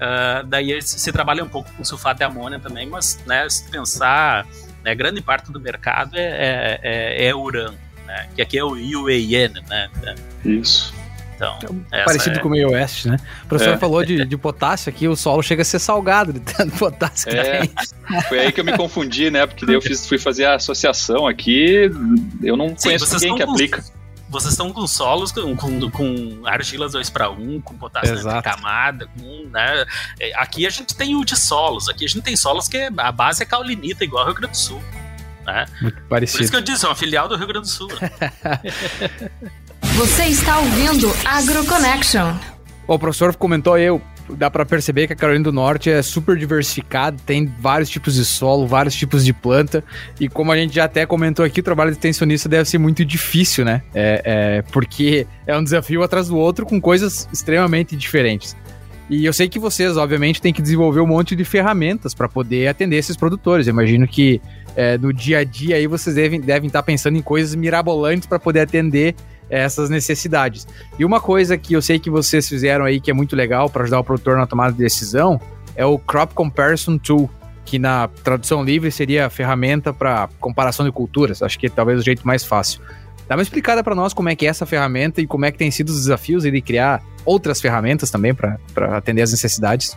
Uh, daí se trabalha um pouco com sulfato de amônia também, mas né, se pensar, né, grande parte do mercado é, é, é, é urânio, né? Que aqui é o UAN, né? Isso. Então, é parecido é... com o meio oeste, né? O professor é. falou de, de potássio aqui, o solo chega a ser salgado de tanto potássio é. Foi aí que eu me confundi, né? Porque daí eu fiz, fui fazer a associação aqui, eu não Sim, conheço ninguém que com... aplica vocês estão com solos com, com, com argilas 2 para 1, com potássio de camada, com, né? É, aqui a gente tem o de solos, aqui a gente tem solos que a base é caulinita, igual ao Rio Grande do Sul. Né? Muito parecido. Por isso que eu disse, é uma filial do Rio Grande do Sul. Você está ouvindo AgroConnection. O professor comentou aí, dá para perceber que a Carolina do Norte é super diversificada, tem vários tipos de solo, vários tipos de planta, e como a gente já até comentou aqui, o trabalho de extensionista deve ser muito difícil, né? É, é, porque é um desafio atrás do outro com coisas extremamente diferentes. E eu sei que vocês, obviamente, têm que desenvolver um monte de ferramentas para poder atender esses produtores. Eu imagino que é, no dia a dia aí vocês devem, devem estar pensando em coisas mirabolantes para poder atender essas necessidades. E uma coisa que eu sei que vocês fizeram aí que é muito legal para ajudar o produtor na tomada de decisão é o Crop Comparison Tool, que na tradução livre seria ferramenta para comparação de culturas. Acho que é talvez o jeito mais fácil. Dá uma explicada para nós como é que é essa ferramenta e como é que tem sido os desafios de criar outras ferramentas também para atender as necessidades.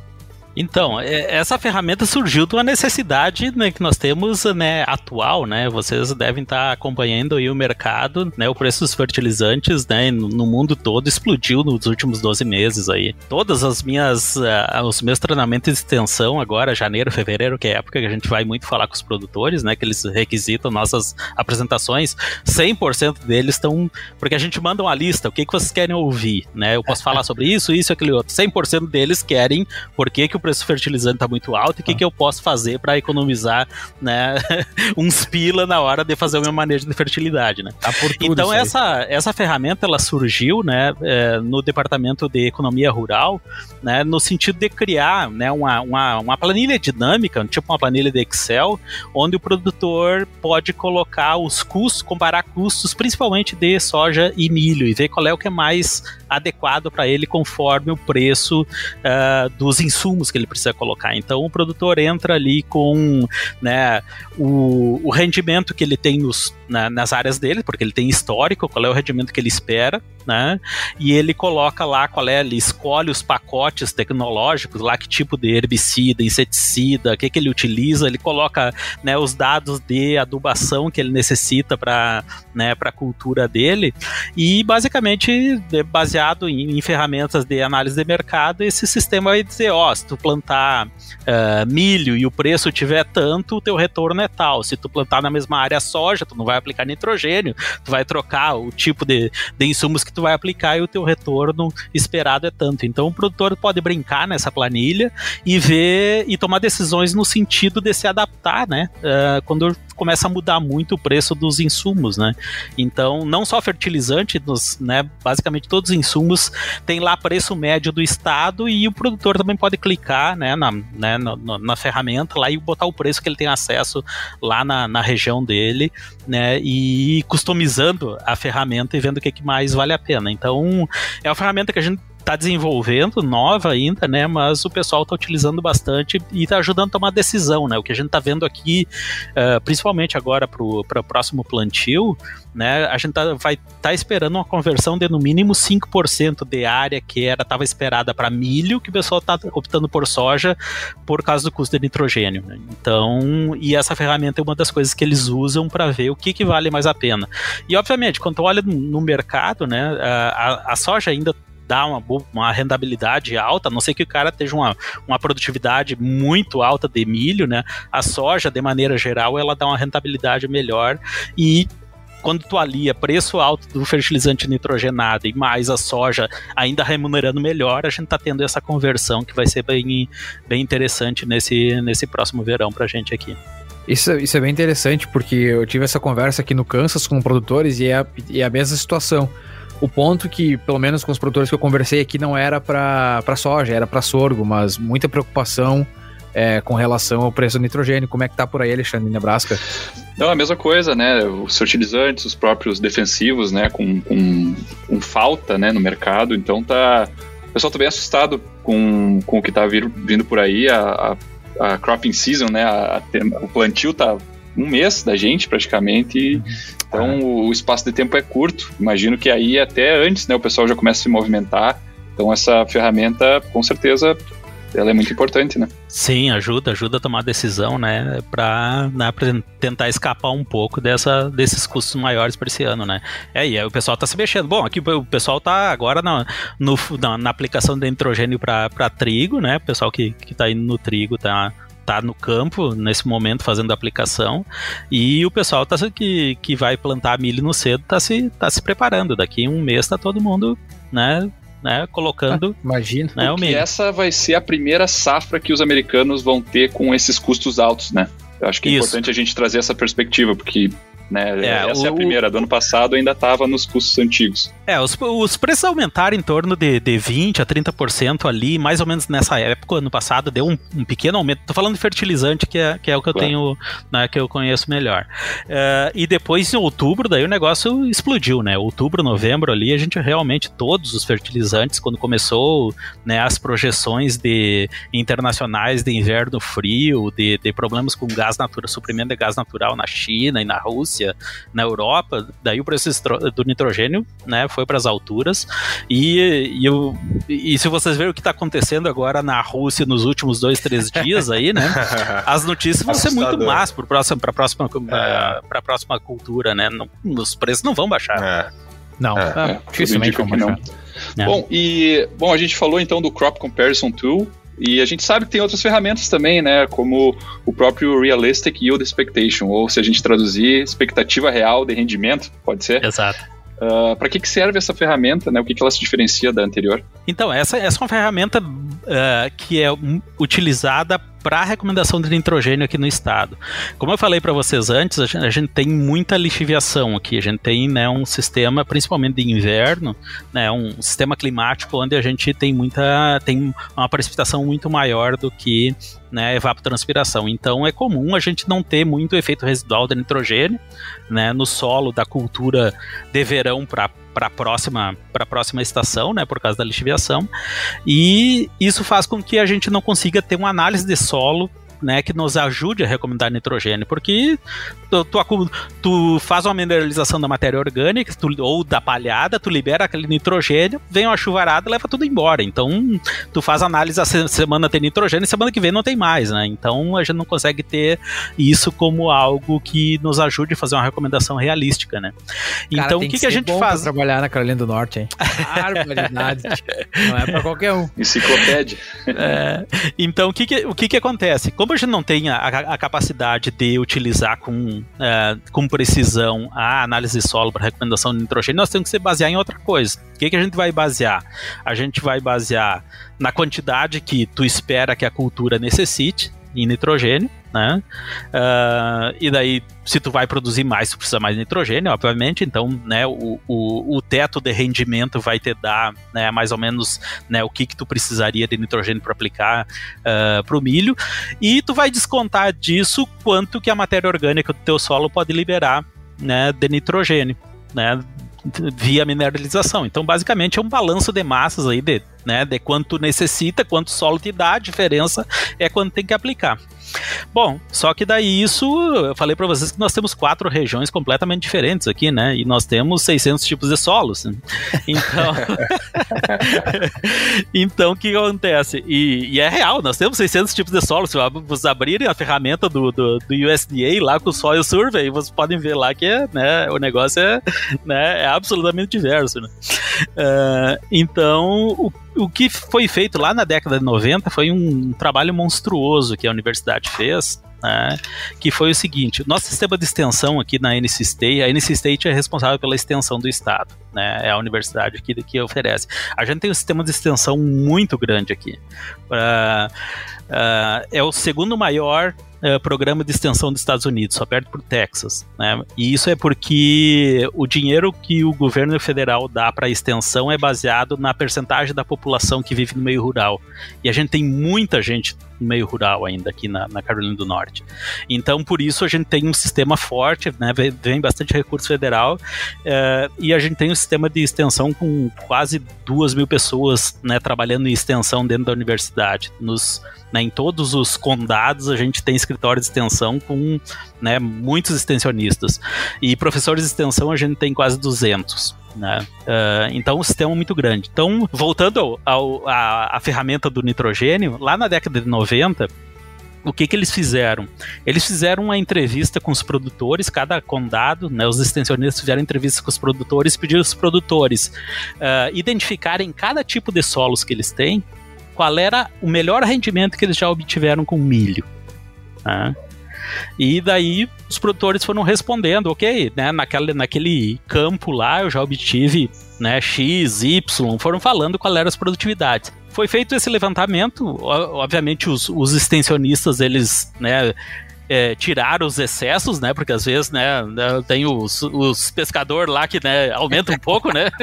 Então, é, essa ferramenta surgiu de uma necessidade né, que nós temos né, atual, né? Vocês devem estar acompanhando aí o mercado, né? O preço dos fertilizantes, né, no mundo todo explodiu nos últimos 12 meses aí. Todas as minhas, uh, os meus treinamentos de extensão agora, janeiro, fevereiro, que é a época que a gente vai muito falar com os produtores, né? Que eles requisitam nossas apresentações, 100% deles estão, porque a gente manda uma lista, o que, que vocês querem ouvir, né? Eu posso falar sobre isso, isso, aquele outro. 100% deles querem porque que o preço do fertilizante está muito alto e o que, ah. que eu posso fazer para economizar né, uns pila na hora de fazer o meu manejo de fertilidade. Né? Tá então essa, essa ferramenta ela surgiu né, é, no departamento de economia rural né, no sentido de criar né, uma, uma, uma planilha dinâmica, tipo uma planilha de Excel, onde o produtor pode colocar os custos, comparar custos principalmente de soja e milho e ver qual é o que é mais adequado para ele conforme o preço uh, dos insumos que ele precisa colocar. Então o produtor entra ali com né, o, o rendimento que ele tem nos, na, nas áreas dele, porque ele tem histórico, qual é o rendimento que ele espera, né? E ele coloca lá qual é, ele escolhe os pacotes tecnológicos, lá que tipo de herbicida, inseticida, o que, que ele utiliza, ele coloca né, os dados de adubação que ele necessita para né, a cultura dele, e basicamente, baseado em, em, ferramentas de análise de mercado, esse sistema vai dizer, ó, se tu plantar uh, milho e o preço tiver tanto, o teu retorno é tal. Se tu plantar na mesma área soja, tu não vai aplicar nitrogênio, tu vai trocar o tipo de, de insumos que tu vai aplicar e o teu retorno esperado é tanto. Então o produtor pode brincar nessa planilha e ver e tomar decisões no sentido de se adaptar, né? Uh, quando começa a mudar muito o preço dos insumos, né? Então, não só fertilizante, né? Basicamente todos os insumos tem lá preço médio do estado e o produtor também pode clicar, né? Na, né, na, na ferramenta lá e botar o preço que ele tem acesso lá na, na região dele, né? E customizando a ferramenta e vendo o que, que mais vale a pena. Então, é uma ferramenta que a gente está desenvolvendo, nova ainda, né? Mas o pessoal está utilizando bastante e está ajudando a tomar decisão, né? O que a gente está vendo aqui, uh, principalmente agora para o próximo plantio, né? A gente tá, vai tá esperando uma conversão de no mínimo 5% de área que era estava esperada para milho, que o pessoal está optando por soja por causa do custo de nitrogênio. Né? Então, e essa ferramenta é uma das coisas que eles usam para ver o que, que vale mais a pena. E obviamente, quando tu olha no mercado, né? a, a soja ainda dá uma, uma rentabilidade alta, a não sei que o cara esteja uma, uma produtividade muito alta de milho, né? A soja, de maneira geral, ela dá uma rentabilidade melhor e quando tu alia preço alto do fertilizante nitrogenado e mais a soja ainda remunerando melhor, a gente está tendo essa conversão que vai ser bem, bem interessante nesse, nesse próximo verão para a gente aqui. Isso, isso é bem interessante, porque eu tive essa conversa aqui no Kansas com produtores e é e é a mesma situação. O ponto que, pelo menos com os produtores que eu conversei aqui, não era para soja, era para sorgo, mas muita preocupação é, com relação ao preço do nitrogênio. Como é que tá por aí, Alexandre, em Nebraska? Não, a mesma coisa, né? Os fertilizantes, os próprios defensivos, né? Com, com, com falta né? no mercado. Então tá. O pessoal tá bem assustado com, com o que tá vir, vindo por aí. A, a, a cropping season, né? A, a, o plantio tá um mês da gente praticamente. E, então o espaço de tempo é curto. Imagino que aí até antes, né, o pessoal já começa a se movimentar. Então essa ferramenta, com certeza, ela é muito importante, né? Sim, ajuda, ajuda a tomar decisão, né, para né, tentar escapar um pouco dessa, desses custos maiores para esse ano, né? É, e aí o pessoal está se mexendo. Bom, aqui o pessoal está agora na, no, na, na, aplicação de nitrogênio para trigo, né? O pessoal que, que tá indo no trigo tá tá no campo nesse momento fazendo a aplicação e o pessoal tá, que, que vai plantar milho no cedo tá se, tá se preparando. Daqui um mês tá todo mundo, né? Né, colocando. Ah, imagina. Né, o milho. essa vai ser a primeira safra que os americanos vão ter com esses custos altos, né? Eu acho que é Isso. importante a gente trazer essa perspectiva, porque né? É, Essa o, é a primeira. Do ano passado ainda estava nos custos antigos. É, os, os preços aumentaram em torno de, de 20% a 30% ali, mais ou menos nessa época, ano passado, deu um, um pequeno aumento. Tô falando de fertilizante, que é, que é o que eu claro. tenho, né, que eu conheço melhor. Uh, e depois, em outubro, daí o negócio explodiu, né? Outubro, novembro ali, a gente realmente, todos os fertilizantes, quando começou né, as projeções de internacionais de inverno frio, de, de problemas com gás natural, suprimento de gás natural na China e na Rússia, Rússia, na Europa, daí o preço do nitrogênio né, foi para as alturas. E, e, e se vocês verem o que está acontecendo agora na Rússia nos últimos dois, três dias aí, né? As notícias vão ser muito más para a próxima, próxima, é. próxima cultura, né? Não, os preços não vão baixar. É. Não, é, é, dificilmente vão baixar. Não. Bom, e bom, a gente falou então do Crop Comparison Tool, e a gente sabe que tem outras ferramentas também, né? Como o próprio Realistic Yield Expectation, ou se a gente traduzir, expectativa real de rendimento, pode ser? Exato. Uh, ah, Para que, que serve essa ferramenta, né? O que, que ela se diferencia da anterior? Então, essa, essa é uma ferramenta uh, que é utilizada para a recomendação de nitrogênio aqui no estado. Como eu falei para vocês antes, a gente, a gente, tem muita lixiviação aqui. A gente tem né, um sistema, principalmente de inverno, né, um sistema climático onde a gente tem muita tem uma precipitação muito maior do que né, evapotranspiração. Então é comum a gente não ter muito efeito residual de nitrogênio né, no solo da cultura de verão para para a próxima, próxima estação, né, por causa da lixiviação. E isso faz com que a gente não consiga ter uma análise de solo né, que nos ajude a recomendar nitrogênio, porque tu, tu, tu faz uma mineralização da matéria orgânica tu, ou da palhada, tu libera aquele nitrogênio, vem uma chuvarada leva tudo embora. Então, tu faz análise a semana tem nitrogênio, semana que vem não tem mais, né? Então, a gente não consegue ter isso como algo que nos ajude a fazer uma recomendação realística, né? Cara, então, o que, que, que a gente faz? trabalhar na Carolina do Norte, hein? Barbaridade. não é para qualquer um. Enciclopédia. É, então, o que, que, o que, que acontece? Como a gente não tem a, a capacidade de utilizar com, é, com precisão a análise de solo para recomendação de nitrogênio, nós temos que se basear em outra coisa. O que, que a gente vai basear? A gente vai basear na quantidade que tu espera que a cultura necessite em nitrogênio, né? Uh, e daí, se tu vai produzir mais, tu precisa mais nitrogênio, obviamente. Então, né, o, o, o teto de rendimento vai te dar, né, mais ou menos, né, o que que tu precisaria de nitrogênio para aplicar uh, para o milho. E tu vai descontar disso quanto que a matéria orgânica do teu solo pode liberar, né, de nitrogênio, né, via mineralização. Então, basicamente, é um balanço de massas aí de, né, de quanto necessita, quanto solo te dá, a diferença é quanto tem que aplicar. Bom, só que daí isso, eu falei para vocês que nós temos quatro regiões completamente diferentes aqui, né? E nós temos 600 tipos de solos. Então, então o que acontece? E, e, é real, nós temos 600 tipos de solos. Se vocês abrirem a ferramenta do, do, do, USDA lá com o Soil Survey, vocês podem ver lá que é, né, o negócio é, né, é absolutamente diverso. Né? Uh, então, o o que foi feito lá na década de 90 foi um trabalho monstruoso que a universidade fez, né, que foi o seguinte: nosso sistema de extensão aqui na NC State, a NC State é responsável pela extensão do estado, né, é a universidade que, que oferece. A gente tem um sistema de extensão muito grande aqui. Uh, uh, é o segundo maior uh, programa de extensão dos Estados Unidos, só perto por Texas. Né? E isso é porque o dinheiro que o governo federal dá para a extensão é baseado na percentagem da população que vive no meio rural. E a gente tem muita gente no meio rural ainda aqui na, na Carolina do Norte. Então, por isso, a gente tem um sistema forte, né? vem bastante recurso federal, uh, e a gente tem um sistema de extensão com quase duas mil pessoas né, trabalhando em extensão dentro da universidade. Nos né, em todos os condados a gente tem escritório de extensão com né, muitos extensionistas. E professores de extensão a gente tem quase 200. Né? Uh, então o sistema é muito grande. Então, voltando ao, a ferramenta do nitrogênio, lá na década de 90, o que, que eles fizeram? Eles fizeram uma entrevista com os produtores, cada condado, né, os extensionistas fizeram entrevista com os produtores, pediram os produtores uh, identificarem cada tipo de solos que eles têm qual era o melhor rendimento que eles já obtiveram com milho. Né? E daí os produtores foram respondendo, ok, né, naquele, naquele campo lá eu já obtive né, X, Y, foram falando qual eram as produtividades. Foi feito esse levantamento, obviamente os, os extensionistas eles né, é, tirar os excessos, né? Porque às vezes, né, né tem os, os pescadores lá que né, aumenta um pouco, né?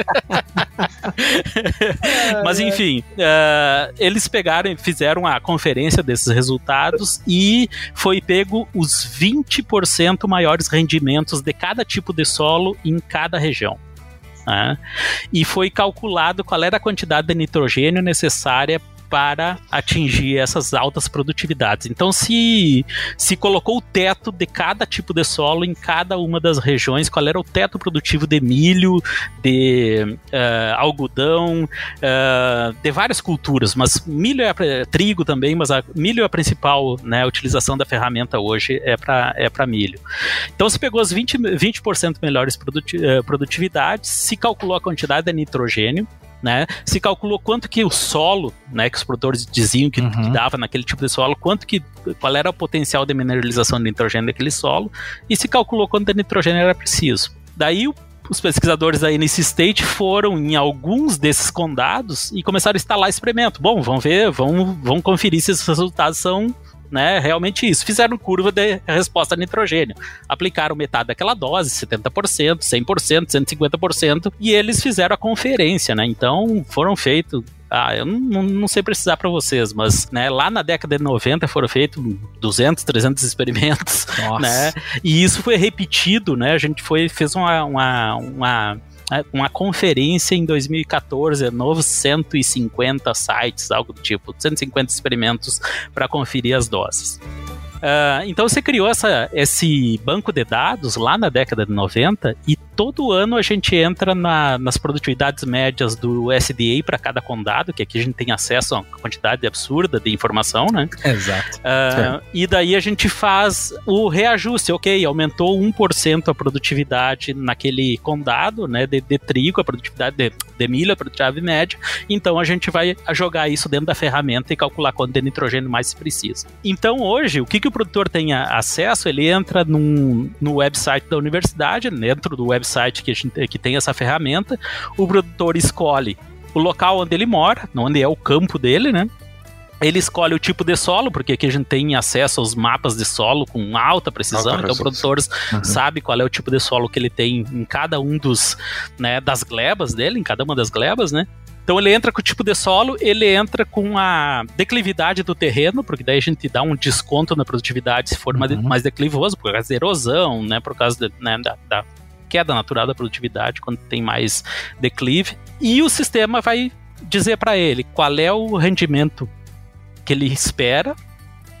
Mas enfim, uh, eles pegaram, fizeram a conferência desses resultados e foi pego os 20% maiores rendimentos de cada tipo de solo em cada região. Né? E foi calculado qual era a quantidade de nitrogênio necessária para atingir essas altas produtividades. Então, se, se colocou o teto de cada tipo de solo em cada uma das regiões, qual era o teto produtivo de milho, de uh, algodão, uh, de várias culturas, mas milho é trigo também, mas a, milho é a principal né, utilização da ferramenta hoje é para é milho. Então, se pegou as 20%, 20 melhores produti, uh, produtividades, se calculou a quantidade de nitrogênio, né? Se calculou quanto que o solo, né, que os produtores diziam que, uhum. que, dava naquele tipo de solo, quanto que qual era o potencial de mineralização de nitrogênio daquele solo e se calculou quanto de nitrogênio era preciso. Daí o os pesquisadores da NC State foram em alguns desses condados e começaram a instalar experimento. Bom, vamos ver, vamos, vamos conferir se esses resultados são né, realmente isso. Fizeram curva de resposta a nitrogênio. Aplicaram metade daquela dose, 70%, 100%, 150%, e eles fizeram a conferência, né? Então, foram feitos ah, eu não, não sei precisar para vocês, mas né, lá na década de 90 foram feitos 200, 300 experimentos, Nossa. né? E isso foi repetido, né? A gente foi fez uma, uma, uma né, uma conferência em 2014, novos 150 sites, algo do tipo, 150 experimentos para conferir as doses. Uh, então você criou essa, esse banco de dados lá na década de 90 e todo ano a gente entra na, nas produtividades médias do SDA para cada condado, que aqui a gente tem acesso a uma quantidade absurda de informação, né? Exato. Uh, e daí a gente faz o reajuste, ok, aumentou 1% a produtividade naquele condado, né, de, de trigo, a produtividade de, de milho, a produtividade média, então a gente vai jogar isso dentro da ferramenta e calcular quanto de nitrogênio mais se precisa. Então hoje, o que, que o produtor tem acesso? Ele entra num, no website da universidade, dentro do website que, gente, que tem essa ferramenta, o produtor escolhe o local onde ele mora, onde é o campo dele, né? Ele escolhe o tipo de solo, porque aqui a gente tem acesso aos mapas de solo com alta precisão, alta então o produtor uhum. sabe qual é o tipo de solo que ele tem em cada um dos, né, das glebas dele, em cada uma das glebas, né? Então ele entra com o tipo de solo, ele entra com a declividade do terreno, porque daí a gente dá um desconto na produtividade se for uhum. mais declivoso, por causa da erosão, né, por causa de, né, da, da queda natural da produtividade, quando tem mais declive. E o sistema vai dizer para ele qual é o rendimento que ele espera,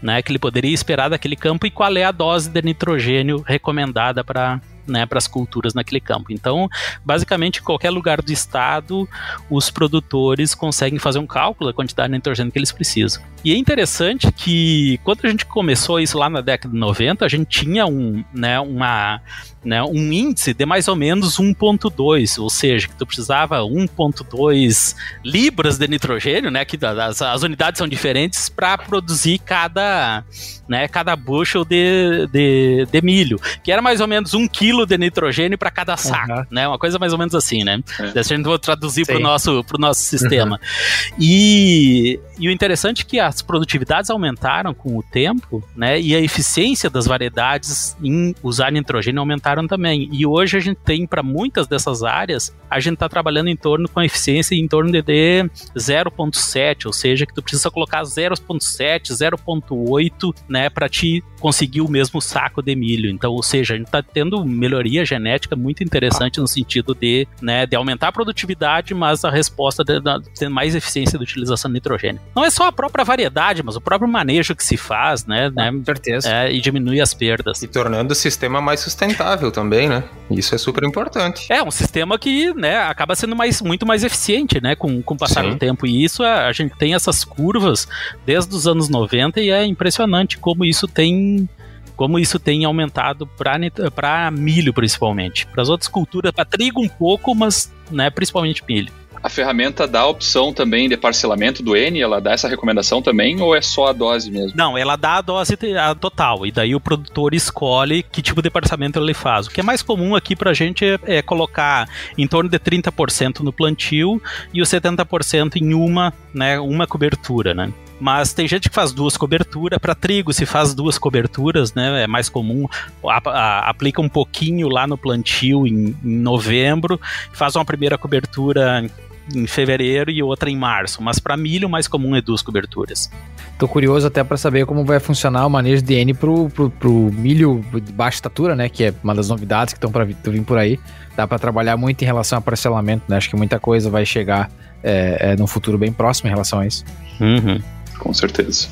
né, que ele poderia esperar daquele campo e qual é a dose de nitrogênio recomendada para né, para as culturas naquele campo. Então, basicamente, em qualquer lugar do estado, os produtores conseguem fazer um cálculo da quantidade de nitrogênio que eles precisam. E é interessante que quando a gente começou isso lá na década de 90, a gente tinha um, né, uma, né, um índice de mais ou menos 1.2, ou seja, que tu precisava 1.2 libras de nitrogênio, né, que as, as unidades são diferentes para produzir cada, né, cada bushel de, de, de, milho, que era mais ou menos um quilo de nitrogênio para cada saco, uhum. né, uma coisa mais ou menos assim, né, é. a gente vai traduzir para o nosso, pro nosso sistema. Uhum. E, e o interessante é que as produtividades aumentaram com o tempo, né, e a eficiência das variedades em usar nitrogênio aumentaram aumentaram também. E hoje a gente tem, para muitas dessas áreas, a gente está trabalhando em torno com eficiência em torno de 0.7, ou seja, que tu precisa colocar 0.7, 0.8, né, para te conseguir o mesmo saco de milho. Então, ou seja, a gente está tendo melhoria genética muito interessante no sentido de, né, de aumentar a produtividade, mas a resposta de, de mais eficiência da utilização de nitrogênio. Não é só a própria variedade, mas o próprio manejo que se faz, né, né Com certeza. É, e diminui as perdas. E tornando o sistema mais sustentável também, né? Isso é super importante. É um sistema que, né, acaba sendo mais, muito mais eficiente, né, com, com o passar Sim. do tempo. E isso a, a gente tem essas curvas desde os anos 90 e é impressionante como isso tem como isso tem aumentado para milho principalmente. Para as outras culturas, para trigo um pouco, mas né, principalmente milho. A ferramenta dá a opção também de parcelamento do N, ela dá essa recomendação também, ou é só a dose mesmo? Não, ela dá a dose total, e daí o produtor escolhe que tipo de parcelamento ele faz. O que é mais comum aqui pra gente é, é colocar em torno de 30% no plantio e os 70% em uma, né, uma cobertura, né? Mas tem gente que faz duas coberturas. Para trigo, se faz duas coberturas, né? É mais comum. A, a, aplica um pouquinho lá no plantio em, em novembro, faz uma primeira cobertura em fevereiro e outra em março, mas para milho o mais comum é duas coberturas. Tô curioso até para saber como vai funcionar o manejo de N pro, pro, pro, milho de baixa estatura, né, que é uma das novidades que estão para vir por aí. Dá para trabalhar muito em relação a parcelamento, né? Acho que muita coisa vai chegar é, é, no futuro bem próximo em relação a isso. Uhum com certeza.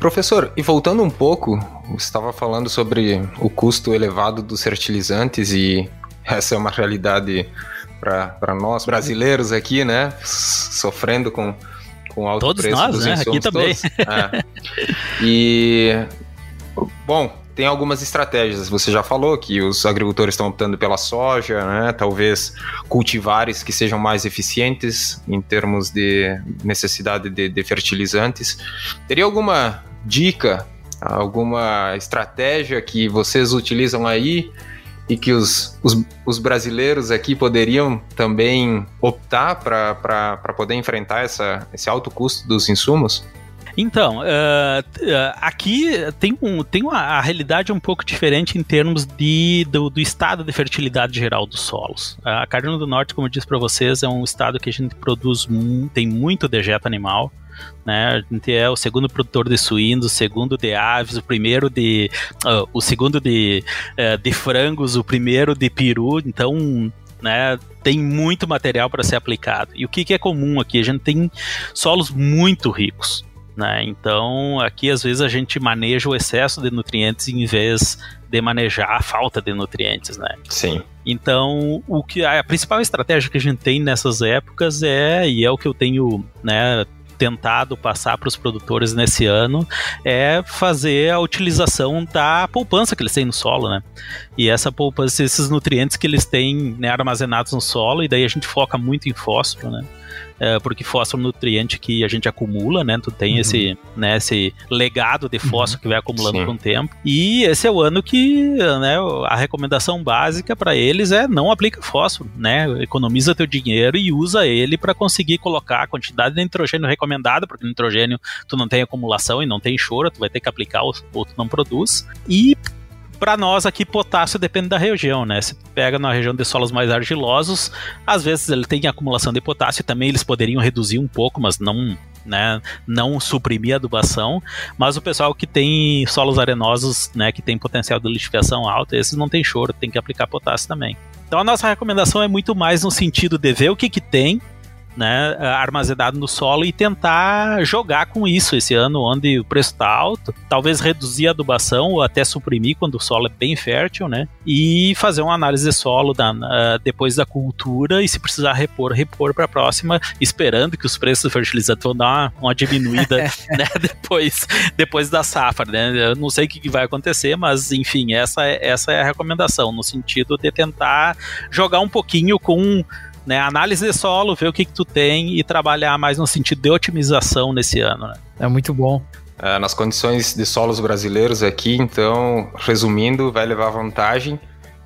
Professor, e voltando um pouco, você estava falando sobre o custo elevado dos fertilizantes e essa é uma realidade para nós brasileiros aqui, né? Sofrendo com, com alto Todos preço nós, dos né? Aqui também. É. E, bom, tem algumas estratégias. Você já falou que os agricultores estão optando pela soja, né? talvez cultivares que sejam mais eficientes em termos de necessidade de, de fertilizantes. Teria alguma dica, alguma estratégia que vocês utilizam aí e que os, os, os brasileiros aqui poderiam também optar para poder enfrentar essa, esse alto custo dos insumos? Então, uh, uh, aqui tem, um, tem uma a realidade é um pouco diferente em termos de, do, do estado de fertilidade geral dos solos. A Carolina do Norte, como eu disse para vocês, é um estado que a gente produz, tem muito dejeto animal. Né? A gente é o segundo produtor de suínos, o segundo de aves, o primeiro de. Uh, o segundo de, uh, de frangos, o primeiro de peru, então. Né, tem muito material para ser aplicado. E o que, que é comum aqui? A gente tem solos muito ricos. Né? Então, aqui às vezes a gente maneja o excesso de nutrientes em vez de manejar a falta de nutrientes, né? Sim. Então, o que a principal estratégia que a gente tem nessas épocas é, e é o que eu tenho, né, tentado passar para os produtores nesse ano é fazer a utilização da poupança que eles têm no solo, né? E essa poupança, esses nutrientes que eles têm né, armazenados no solo, e daí a gente foca muito em fósforo, né? É, porque fósforo é um nutriente que a gente acumula, né? Tu tem uhum. esse, né, esse legado de fósforo uhum. que vai acumulando Sim. com o tempo. E esse é o ano que né, a recomendação básica para eles é não aplica fósforo, né? Economiza teu dinheiro e usa ele para conseguir colocar a quantidade de nitrogênio recomendada, porque nitrogênio tu não tem acumulação e não tem choro, tu vai ter que aplicar ou, ou tu não produz. E para nós aqui, potássio depende da região, né? Se pega na região de solos mais argilosos, às vezes ele tem acumulação de potássio, também eles poderiam reduzir um pouco, mas não né, não suprimir a adubação, mas o pessoal que tem solos arenosos, né, que tem potencial de litificação alto, esses não tem choro, tem que aplicar potássio também. Então a nossa recomendação é muito mais no sentido de ver o que que tem, né, armazenado no solo e tentar jogar com isso. Esse ano, onde o preço está alto, talvez reduzir a adubação ou até suprimir quando o solo é bem fértil, né, e fazer uma análise de solo da, uh, depois da cultura e se precisar repor, repor para a próxima, esperando que os preços do fertilizante vão dar uma, uma diminuída, né, depois, depois da safra, né, eu não sei o que vai acontecer, mas enfim, essa, é, essa é a recomendação, no sentido de tentar jogar um pouquinho com né? Análise de solo, ver o que, que tu tem e trabalhar mais no sentido de otimização nesse ano. Né? É muito bom. É, nas condições de solos brasileiros aqui, então, resumindo, vai levar vantagem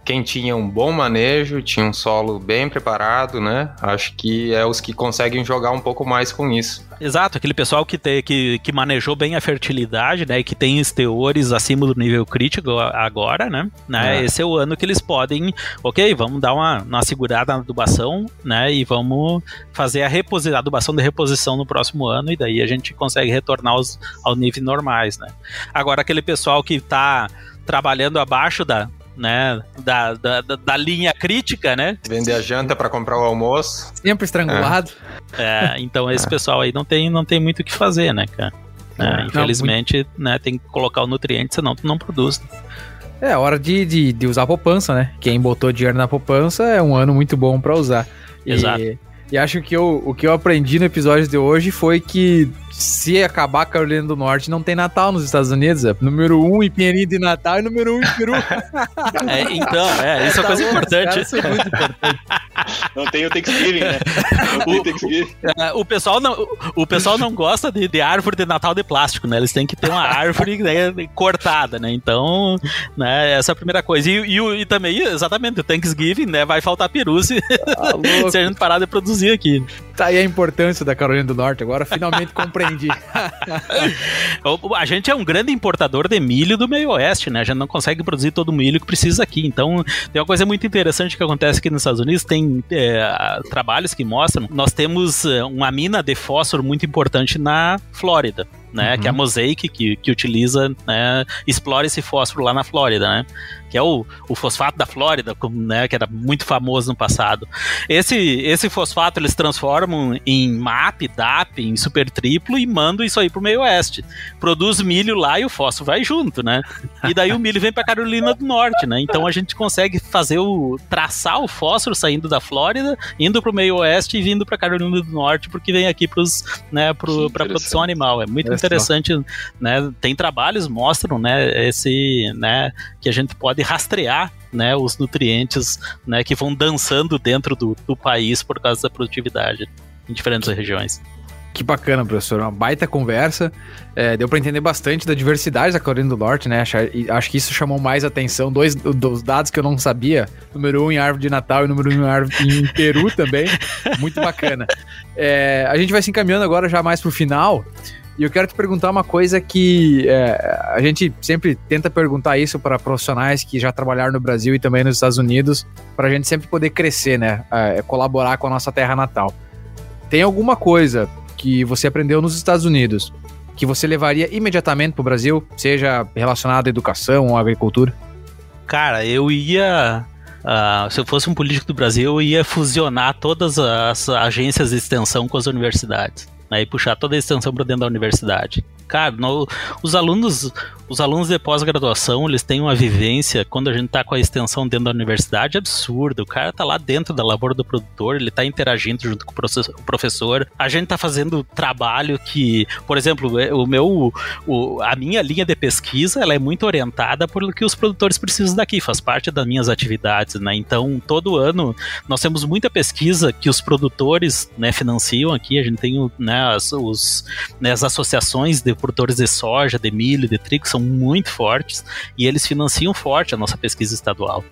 quem tinha um bom manejo, tinha um solo bem preparado, né? Acho que é os que conseguem jogar um pouco mais com isso. Exato, aquele pessoal que, te, que, que manejou bem a fertilidade, né? E que tem esteores acima do nível crítico agora, né? né? É. Esse é o ano que eles podem, ok, vamos dar uma, uma segurada na adubação, né? E vamos fazer a, reposi a adubação de reposição no próximo ano, e daí a gente consegue retornar aos, ao nível normais, né? Agora, aquele pessoal que está trabalhando abaixo da, né, da, da, da, linha crítica, né? Vender a janta para comprar o almoço. Sempre estrangulado. É, é então esse é. pessoal aí não tem, não tem muito o que fazer, né, cara? É, infelizmente, não, né, tem que colocar o nutriente, senão tu não produz. É hora de, de, de, usar a poupança, né? Quem botou dinheiro na poupança é um ano muito bom para usar. Exato. E, e acho que eu, o que eu aprendi no episódio de hoje foi que se acabar a Carolina do Norte, não tem Natal nos Estados Unidos. É número um em Pinheirinho de Natal e número um em Peru. É, então, é, isso é coisa importante. Isso é muito importante. Não tem o Thanksgiving, né? O, Thanksgiving. O, o, pessoal não, o pessoal não gosta de, de, árvore de Natal de plástico, né? Eles têm que ter uma árvore né, cortada, né? Então, né, essa é a primeira coisa. E, e, e também, exatamente, o Thanksgiving, né? Vai faltar peru se, ah, se a gente parar de produzir aqui. Tá aí a importância da Carolina do Norte. Agora finalmente compreendi. a gente é um grande importador de milho do meio oeste, né? A gente não consegue produzir todo o milho que precisa aqui. Então, tem uma coisa muito interessante que acontece aqui nos Estados Unidos. Tem é, trabalhos que mostram. Nós temos é, uma mina de fósforo muito importante na Flórida né? Uhum. Que é a uhum. Mosaic, que, que utiliza, né? Explora esse fósforo lá na Flórida, né? Que é o, o fosfato da Flórida, né? Que era muito famoso no passado. Esse, esse fosfato eles transformam em MAP, DAP, em super triplo e mandam isso aí pro meio oeste. Produz milho lá e o fósforo vai junto, né? E daí o milho vem pra Carolina do Norte, né? Então a gente consegue fazer o. traçar o fósforo saindo da Flórida, indo pro meio oeste e vindo pra Carolina do Norte, porque vem aqui pros, né, pro, pra produção animal. É muito interessante, né? Tem trabalhos mostram, né, esse, né, que a gente pode rastrear, né, os nutrientes, né, que vão dançando dentro do, do país por causa da produtividade em diferentes regiões. Que bacana, professor. Uma baita conversa. É, deu para entender bastante da diversidade da Carolina do Norte, né? Acho, acho, que isso chamou mais atenção. Dois dos dados que eu não sabia: número um em árvore de Natal e número um em árvore em Peru também. Muito bacana. É, a gente vai se encaminhando agora já mais pro final. E eu quero te perguntar uma coisa que é, a gente sempre tenta perguntar isso para profissionais que já trabalharam no Brasil e também nos Estados Unidos, para a gente sempre poder crescer, né? É, colaborar com a nossa terra natal. Tem alguma coisa que você aprendeu nos Estados Unidos que você levaria imediatamente para o Brasil, seja relacionado à educação ou à agricultura? Cara, eu ia. Uh, se eu fosse um político do Brasil, eu ia fusionar todas as agências de extensão com as universidades né, e puxar toda a extensão para dentro da universidade. Cara, no, os alunos, os alunos de pós-graduação, eles têm uma vivência quando a gente tá com a extensão dentro da universidade absurda. O cara tá lá dentro da lavoura do produtor, ele tá interagindo junto com o professor. A gente tá fazendo trabalho que, por exemplo, é, o meu o, a minha linha de pesquisa, ela é muito orientada por o que os produtores precisam daqui, faz parte das minhas atividades, né? Então, todo ano nós temos muita pesquisa que os produtores, né, financiam aqui, a gente tem, né, as, os, né, as associações de produtores de soja, de milho, de trigo são muito fortes e eles financiam forte a nossa pesquisa estadual.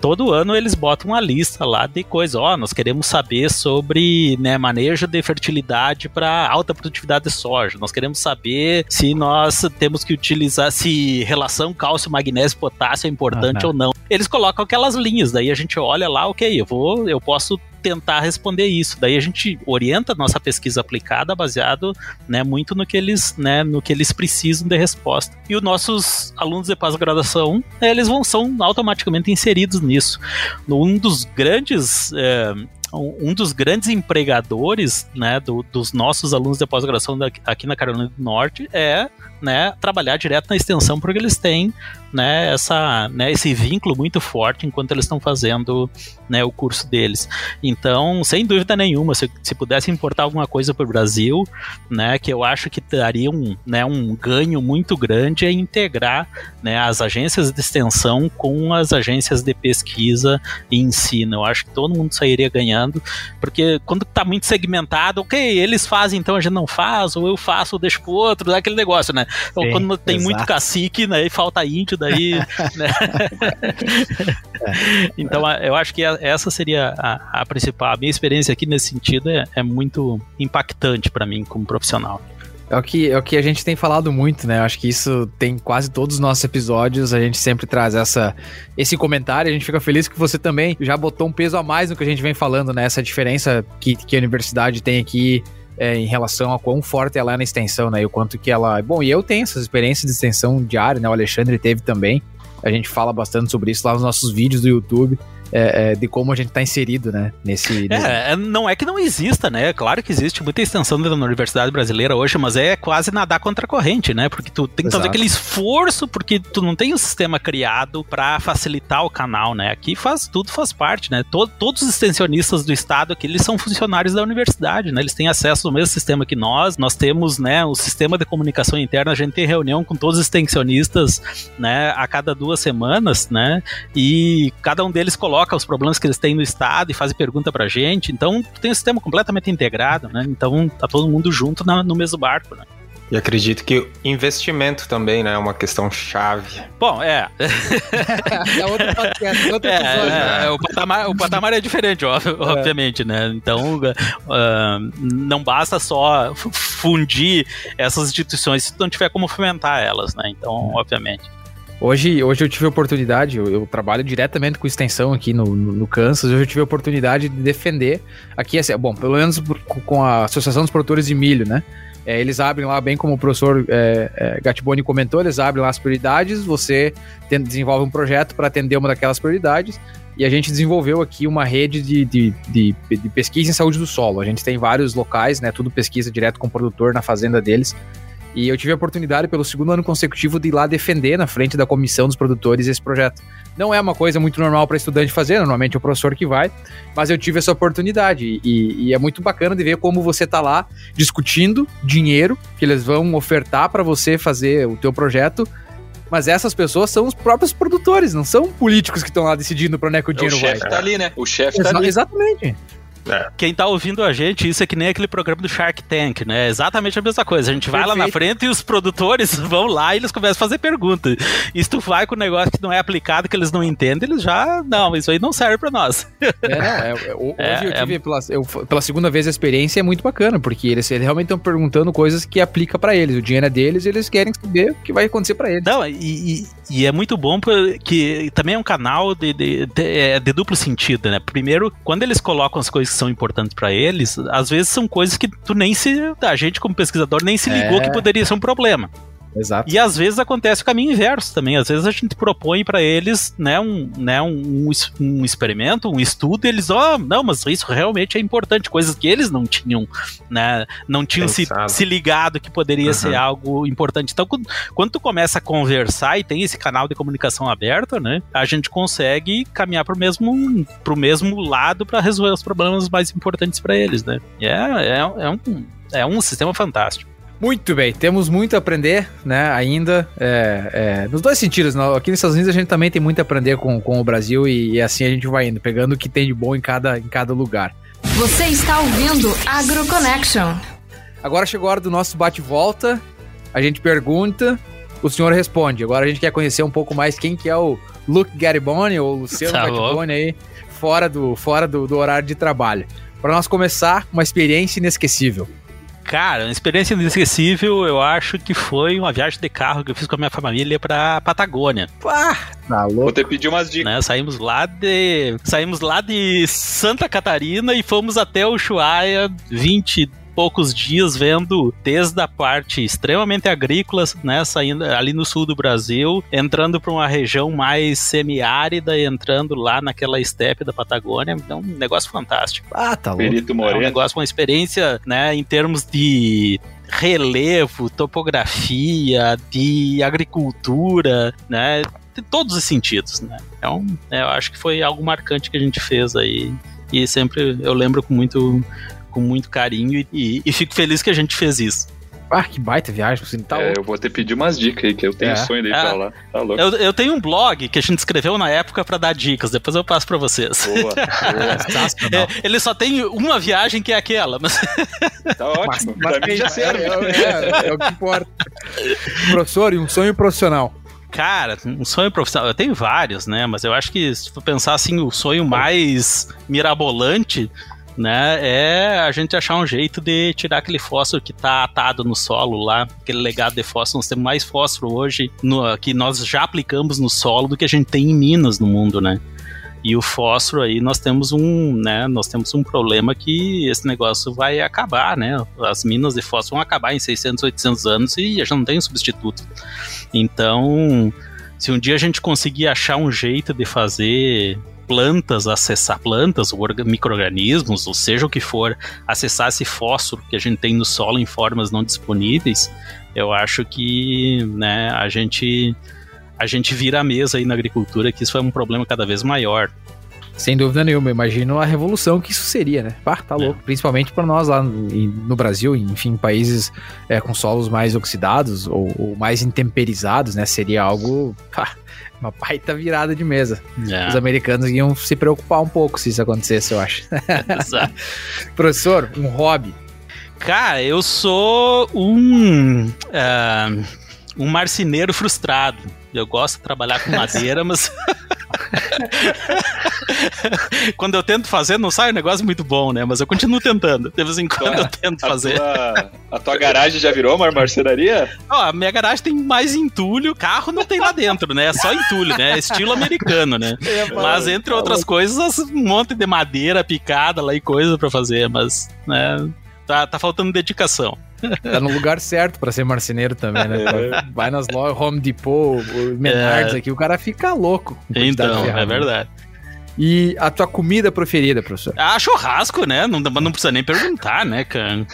Todo ano eles botam uma lista lá de coisas, ó, nós queremos saber sobre né, manejo de fertilidade para alta produtividade de soja. Nós queremos saber se nós temos que utilizar se relação cálcio, magnésio, potássio é importante ah, ou não. Eles colocam aquelas linhas, daí a gente olha lá, ok, eu vou, eu posso tentar responder isso. Daí a gente orienta nossa pesquisa aplicada baseado, né, muito no que eles, né, no que eles precisam de resposta. E os nossos alunos de pós-graduação, eles vão são automaticamente inseridos nisso. Um dos grandes é, um dos grandes empregadores né, do, dos nossos alunos de pós-graduação aqui na Carolina do Norte é né, trabalhar direto na extensão, porque eles têm né, essa, né, esse vínculo muito forte enquanto eles estão fazendo né, o curso deles. Então, sem dúvida nenhuma, se, se pudesse importar alguma coisa para o Brasil, né, que eu acho que daria um, né, um ganho muito grande é integrar né, as agências de extensão com as agências de pesquisa e ensino. Eu acho que todo mundo sairia ganhando, porque quando está muito segmentado, ok, eles fazem, então a gente não faz, ou eu faço, deixo pro outro, aquele negócio, né? Então, Sim, quando tem exato. muito cacique, né, e falta índio, daí. né? então, eu acho que essa seria a, a, principal. A minha experiência aqui nesse sentido é, é muito impactante para mim como profissional. É o, que, é o que a gente tem falado muito, né? Eu acho que isso tem quase todos os nossos episódios. A gente sempre traz essa, esse comentário. A gente fica feliz que você também já botou um peso a mais no que a gente vem falando, né? Essa diferença que, que a universidade tem aqui é, em relação a quão forte ela é na extensão, né? E o quanto que ela. Bom, e eu tenho essas experiências de extensão diária, né? O Alexandre teve também. A gente fala bastante sobre isso lá nos nossos vídeos do YouTube é, é, de como a gente está inserido, né? Nesse, nesse... É, é, não é que não exista, né? Claro que existe muita extensão da universidade brasileira hoje, mas é quase nadar contra a corrente, né? Porque tu tem que Exato. fazer aquele esforço, porque tu não tem um sistema criado para facilitar o canal, né? Aqui faz tudo faz parte, né? Todo, todos os extensionistas do estado aqui, eles são funcionários da universidade, né? Eles têm acesso ao mesmo sistema que nós. Nós temos, né, o sistema de comunicação interna, a gente tem reunião com todos os extensionistas, né, a cada duas semanas, né? E cada um deles coloca coloca os problemas que eles têm no estado e faz pergunta pra gente. Então, tem um sistema completamente integrado, né? Então, tá todo mundo junto na, no mesmo barco, né? E acredito que investimento também, né, é uma questão chave. Bom, é. é outro podcast, outro é, episódio. É, é, o, patamar, o patamar é diferente, é. obviamente, né? Então, uh, não basta só fundir essas instituições se não tiver como fomentar elas, né? Então, obviamente. Hoje, hoje eu tive a oportunidade, eu, eu trabalho diretamente com extensão aqui no, no, no, Kansas, hoje eu tive a oportunidade de defender aqui, assim, bom, pelo menos com a Associação dos Produtores de Milho, né? É, eles abrem lá, bem como o professor é, é, Gatiboni comentou, eles abrem lá as prioridades, você tem, desenvolve um projeto para atender uma daquelas prioridades, e a gente desenvolveu aqui uma rede de, de, de, de, pesquisa em saúde do solo. A gente tem vários locais, né? Tudo pesquisa direto com o produtor na fazenda deles. E eu tive a oportunidade, pelo segundo ano consecutivo, de ir lá defender na frente da comissão dos produtores esse projeto. Não é uma coisa muito normal para estudante fazer, normalmente é o professor que vai, mas eu tive essa oportunidade. E, e é muito bacana de ver como você está lá discutindo dinheiro que eles vão ofertar para você fazer o teu projeto mas essas pessoas são os próprios produtores, não são políticos que estão lá decidindo para onde é que o dinheiro vai. O chefe tá ali, né? O chefe tá ali. Exatamente. É. quem tá ouvindo a gente, isso é que nem aquele programa do Shark Tank, né? É exatamente a mesma coisa. A gente vai Perfeito. lá na frente e os produtores vão lá e eles começam a fazer perguntas. E se tu vai com um negócio que não é aplicado, que eles não entendem, eles já. Não, isso aí não serve pra nós. É, não, é, é hoje é, eu tive, é pela, eu, pela segunda vez, a experiência é muito bacana, porque eles, eles realmente estão perguntando coisas que aplica para eles. O dinheiro é deles e eles querem saber o que vai acontecer para eles. Não, e, e, e, é muito bom porque também é um canal de, de, de, é, de duplo sentido, né? Primeiro, quando eles colocam as coisas são importantes para eles, às vezes são coisas que tu nem se. A gente, como pesquisador, nem se ligou é... que poderia ser um problema. Exato. E às vezes acontece o caminho inverso também. Às vezes a gente propõe para eles, né, um, né, um, um, experimento, um estudo, e eles, ó, oh, não, mas isso realmente é importante, coisas que eles não tinham, né, não tinham se, se, ligado que poderia uhum. ser algo importante. Então, quando, quando tu começa a conversar e tem esse canal de comunicação aberto, né, a gente consegue caminhar pro mesmo, pro mesmo lado para resolver os problemas mais importantes para eles, né. É, é, é um é um sistema fantástico. Muito bem, temos muito a aprender, né, ainda, é, é, nos dois sentidos, né? aqui nos Estados Unidos a gente também tem muito a aprender com, com o Brasil e, e, assim a gente vai indo, pegando o que tem de bom em cada, em cada lugar. Você está ouvindo AgroConnection. Agora chegou a hora do nosso bate-volta, a gente pergunta, o senhor responde. Agora a gente quer conhecer um pouco mais quem que é o Luke Garibone, ou Luciano tá Garibone aí, fora, do, fora do, do horário de trabalho. Para nós começar, uma experiência inesquecível. Cara, uma experiência inesquecível, eu acho que foi uma viagem de carro que eu fiz com a minha família pra Patagônia. Ah, tá louco. Vou ter pedir umas dicas. Né, saímos lá de. Saímos lá de Santa Catarina e fomos até o Ushuaia 20 poucos dias vendo desde a parte extremamente agrícola, né, saindo ali no sul do Brasil, entrando para uma região mais semiárida, entrando lá naquela estepe da Patagônia, então um negócio fantástico. Ah, tá louco. Perito Moreno. É um negócio, uma experiência, né, em termos de relevo, topografia, de agricultura, né, de todos os sentidos, né. É um, é, eu acho que foi algo marcante que a gente fez aí e sempre eu lembro com muito com muito carinho e, e fico feliz que a gente fez isso. Ah, que baita viagem, você tá é, eu vou ter pedir umas dicas aí, que eu tenho é. sonho de ir é. pra lá. Tá louco. Eu, eu, tenho um blog que a gente escreveu na época para dar dicas, depois eu passo pra vocês. Boa, boa. é, ele só tem uma viagem que é aquela, mas. Tá ótimo, mas, mas pra mim já serve. É, é, é, o que importa. Professor, e um sonho profissional? Cara, um sonho profissional, eu tenho vários, né? Mas eu acho que se tu pensar assim, o sonho mais mirabolante né, é a gente achar um jeito de tirar aquele fósforo que está atado no solo lá, aquele legado de fósforo. Nós temos mais fósforo hoje no, que nós já aplicamos no solo do que a gente tem em minas no mundo, né? E o fósforo aí nós temos um, né, nós temos um problema que esse negócio vai acabar, né? As minas de fósforo vão acabar em 600, 800 anos e já não tem um substituto. Então, se um dia a gente conseguir achar um jeito de fazer plantas acessar plantas, ou micro-organismos, ou seja o que for, acessar esse fósforo que a gente tem no solo em formas não disponíveis, eu acho que né, a gente a gente vira a mesa aí na agricultura que isso é um problema cada vez maior. Sem dúvida nenhuma, imagino a revolução que isso seria, né? Pá, tá é. louco. Principalmente para nós lá no, no, Brasil, enfim, países é, com solos mais oxidados ou, ou, mais intemperizados, né? Seria algo. Pá, uma baita virada de mesa. É. Os americanos iam se preocupar um pouco se isso acontecesse, eu acho. Exato. Professor, um hobby. Cara, eu sou um. Uh, um marceneiro frustrado. Eu gosto de trabalhar com madeira, mas. quando eu tento fazer, não sai um negócio muito bom, né? Mas eu continuo tentando. De vez em quando eu tento a fazer. Tua, a tua garagem já virou uma marcenaria? Ó, a minha garagem tem mais entulho, carro não tem lá dentro, né? É só entulho, né? É estilo americano, né? É, mas entre outras coisas, um monte de madeira picada lá e coisa para fazer, mas, né? Tá, tá faltando dedicação. Tá no lugar certo para ser marceneiro também, né? É. Vai nas lojas Home Depot, Menards é. aqui, o cara fica louco. Então, é verdade. E a tua comida preferida, professor? Ah, churrasco, né? Não, não precisa nem perguntar, né, cara?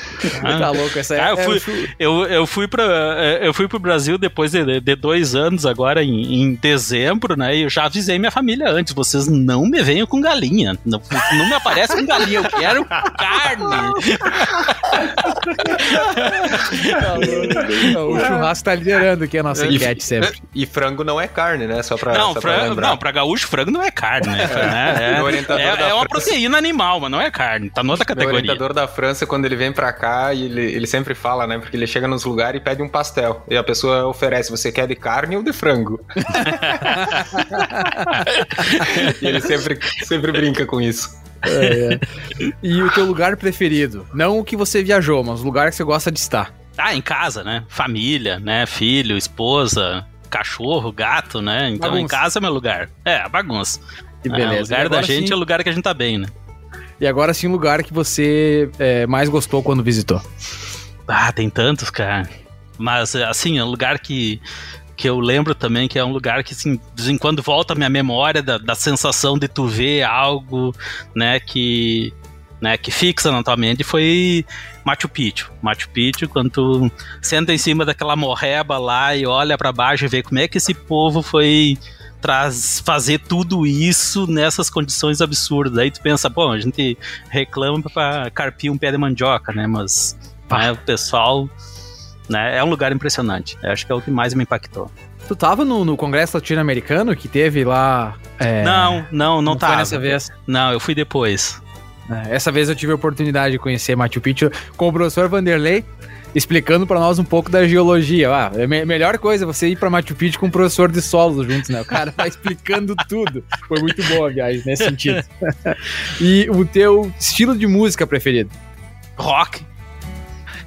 Ah, tá louco, essa ah, eu, é fui, eu, eu, fui pra, é, eu fui pro Brasil depois de, de dois anos, agora em, em, dezembro, né? E eu já avisei minha família antes: vocês não me venham com galinha. Não, não me aparece com galinha, eu quero carne. não, o churrasco tá liderando aqui a nossa enquete sempre. E frango não é carne, né? Só pra. Não, só frango, pra não, pra gaúcho, frango não é carne, né? Né? É, é, é uma proteína animal, mas não é carne, tá noutra categoria. O orientador da França, quando ele vem pra cá, ele, ele sempre fala, né? Porque ele chega nos lugares e pede um pastel. E a pessoa oferece, você quer de carne ou de frango? e ele sempre, sempre brinca com isso. É, é. E o teu lugar preferido? Não o que você viajou, mas o lugar que você gosta de estar. Ah, em casa, né? Família, né? Filho, esposa, cachorro, gato, né? Então bagunça. em casa é meu lugar. É, a bagunça. Que beleza. É, o lugar da gente sim... é o lugar que a gente tá bem, né? E agora sim, o lugar que você é, mais gostou quando visitou? Ah, tem tantos, cara. Mas, assim, é um lugar que que eu lembro também que é um lugar que, assim, de vez em quando volta a minha memória da, da sensação de tu ver algo, né, que, né, que fixa na tua mente foi Machu Picchu. Machu Picchu, quando tu senta em cima daquela morreba lá e olha para baixo e vê como é que esse povo foi traz fazer tudo isso nessas condições absurdas. Aí tu pensa, bom, a gente reclama para carpir um pé de mandioca, né, mas né, o pessoal né? É um lugar impressionante. Eu acho que é o que mais me impactou. Tu tava no, no Congresso Latino-Americano que teve lá. É... Não, não, não, não tava. Foi nessa vez? Não, eu fui depois. É, essa vez eu tive a oportunidade de conhecer Machu Picchu com o professor Vanderlei, explicando para nós um pouco da geologia. Ah, é a melhor coisa é você ir para Machu Picchu com um professor de solos juntos, né? O cara vai explicando tudo. Foi muito boa a viagem nesse sentido. e o teu estilo de música preferido? Rock.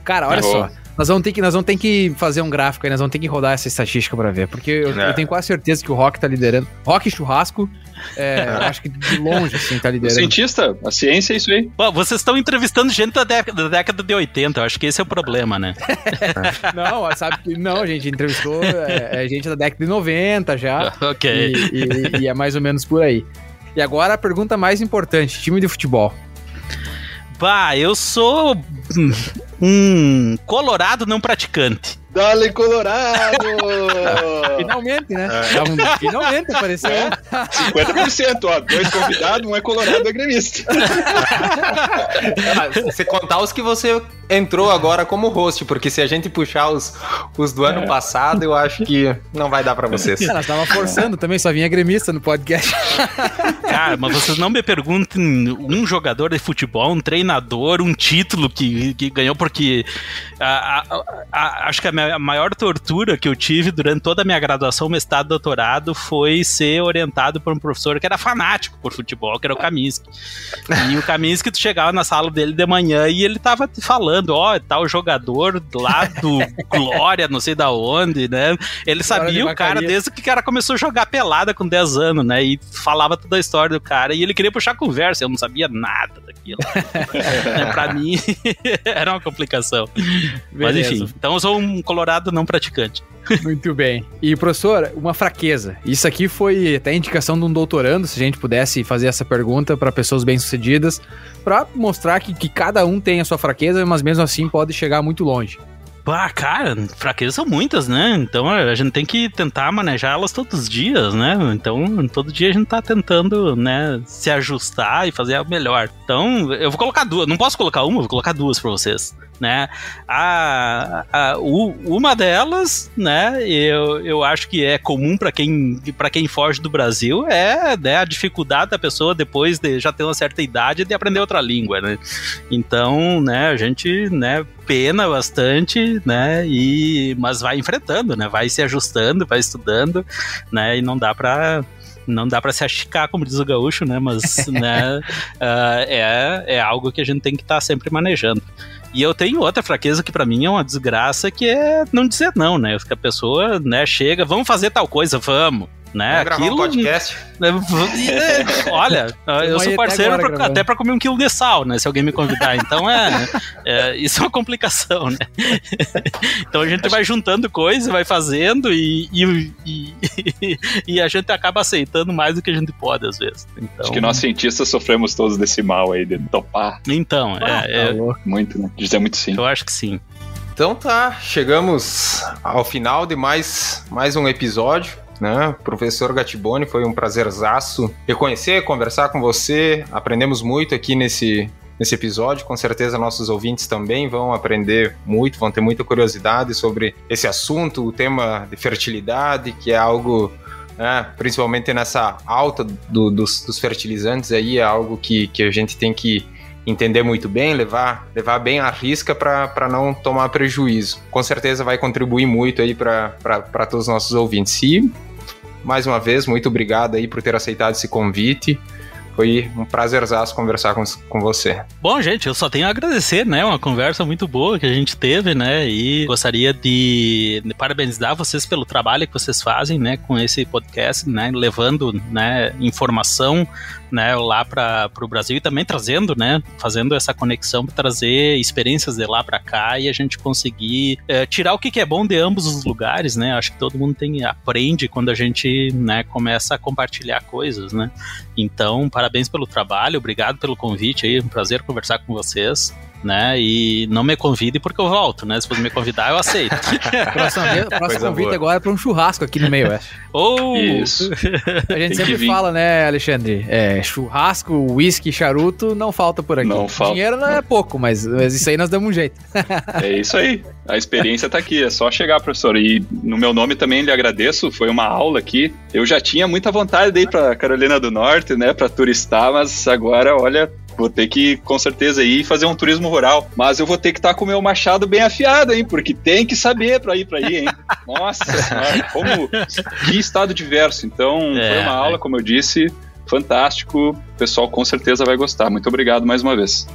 Cara, olha só. Nós vamos ter que, nós vamos ter que fazer um gráfico aí, nós vamos ter que rodar essa estatística para ver. Porque eu, é. eu, tenho quase certeza que o Rock tá liderando. Rock e churrasco, é, acho que de longe, assim, tá liderando. O cientista, a ciência é isso aí. Bom, vocês estão entrevistando gente da década, da década de 80, eu acho que esse é o problema, né? não, sabe que. Não, a gente entrevistou é, é, gente da década de 90 já. ok. E, e, e é mais ou menos por aí. E agora a pergunta mais importante: time de futebol. Bah, eu sou um colorado não praticante. Dale Colorado! Finalmente, né? É. Finalmente apareceu. É. 50%, ó. Dois convidados, um é colorado, um é gremista. Você contar os que você entrou agora como host, porque se a gente puxar os, os do ano é. passado, eu acho que não vai dar para vocês. Ela tava forçando também, só vinha gremista no podcast. Cara, mas vocês não me perguntem um jogador de futebol, um treinador, um título que, que ganhou, porque a, a, a, acho que a minha a maior tortura que eu tive durante toda a minha graduação, mestrado, doutorado, foi ser orientado por um professor que era fanático por futebol, que era o Kaminsky. E o Kaminsky, tu chegava na sala dele de manhã e ele tava te falando, ó, oh, tal jogador lá do Glória, não sei da onde, né? Ele sabia o cara desde que o cara começou a jogar pelada com 10 anos, né? E falava toda a história do cara e ele queria puxar conversa, eu não sabia nada daquilo. pra mim, era uma complicação. Beleza. Mas enfim, então eu sou um colorado não praticante. Muito bem. E, professor, uma fraqueza. Isso aqui foi até indicação de um doutorando, se a gente pudesse fazer essa pergunta para pessoas bem-sucedidas, para mostrar que, que cada um tem a sua fraqueza, mas mesmo assim pode chegar muito longe. Ah, cara, fraquezas são muitas, né? Então a gente tem que tentar manejar elas todos os dias, né? Então todo dia a gente tá tentando, né, se ajustar e fazer o melhor. Então eu vou colocar duas, não posso colocar uma, vou colocar duas para vocês né? A, a, uma delas, né, eu, eu acho que é comum para quem, quem foge do Brasil, é né, a dificuldade da pessoa, depois de já ter uma certa idade, de aprender outra língua, né? Então, né, a gente, né, pena bastante, né, e, mas vai enfrentando, né, vai se ajustando, vai estudando, né, e não dá para não dá para se achicar, como diz o gaúcho, né? Mas né, uh, é, é algo que a gente tem que estar tá sempre manejando. E eu tenho outra fraqueza que para mim é uma desgraça, que é não dizer não, né? Que a pessoa, né, chega, vamos fazer tal coisa, vamos né? Vamos Aquilo, um podcast. É, olha, eu sou parceiro pra, até para comer um quilo de sal, né? Se alguém me convidar. Então é, é isso é uma complicação, né? então a gente vai juntando coisas, vai fazendo e, e, e, e, a gente acaba aceitando mais do que a gente pode às vezes. Então, Acho que nós cientistas sofremos todos desse mal aí de topar. Então, ah, é, é, muito, né? Dizer muito sim. Eu acho que sim. Então tá, chegamos ao final de mais, mais um episódio né? Professor Gatiboni, foi um prazerzaço reconhecer, conversar com você. Aprendemos muito aqui nesse, nesse episódio. Com certeza nossos ouvintes também vão aprender muito, vão ter muita curiosidade sobre esse assunto, o tema de fertilidade, que é algo é, principalmente nessa alta do, dos, dos, fertilizantes aí, é algo que, que a gente tem que entender muito bem, levar, levar bem a risca para não tomar prejuízo. Com certeza vai contribuir muito aí para todos os nossos ouvintes. E, mais uma vez, muito obrigado aí por ter aceitado esse convite. Foi um prazerzaço conversar com, com você. Bom, gente, eu só tenho a agradecer, né? Uma conversa muito boa que a gente teve, né? E gostaria de, de parabenizar vocês pelo trabalho que vocês fazem, né? Com esse podcast, né? Levando, né? Informação né, lá para o Brasil e também trazendo, né, fazendo essa conexão para trazer experiências de lá para cá e a gente conseguir é, tirar o que, que, é bom de ambos os lugares, né? Acho que todo mundo tem aprende quando a gente, né, começa a compartilhar coisas, né? Então, parabéns pelo trabalho, obrigado pelo convite aí, um prazer conversar com vocês né? E não me convide porque eu volto, né? Se você me convidar, eu aceito. próximo próximo convite boa. agora é para um churrasco aqui no meio oeste. Oh! Isso. A gente sempre fala, né, Alexandre? É, churrasco, uísque, charuto, não falta por aqui. Não falta. Dinheiro não é pouco, mas, mas isso aí nós damos um jeito. é isso aí. A experiência tá aqui, é só chegar, professor. E no meu nome também lhe agradeço, foi uma aula aqui. Eu já tinha muita vontade de ir para Carolina do Norte, né, para turistar, mas agora, olha, Vou ter que, com certeza, ir fazer um turismo rural. Mas eu vou ter que estar tá com o meu machado bem afiado, hein? Porque tem que saber para ir para aí, hein? Nossa senhora, como que estado diverso. Então, é, foi uma aula, como eu disse, fantástico. O pessoal com certeza vai gostar. Muito obrigado mais uma vez.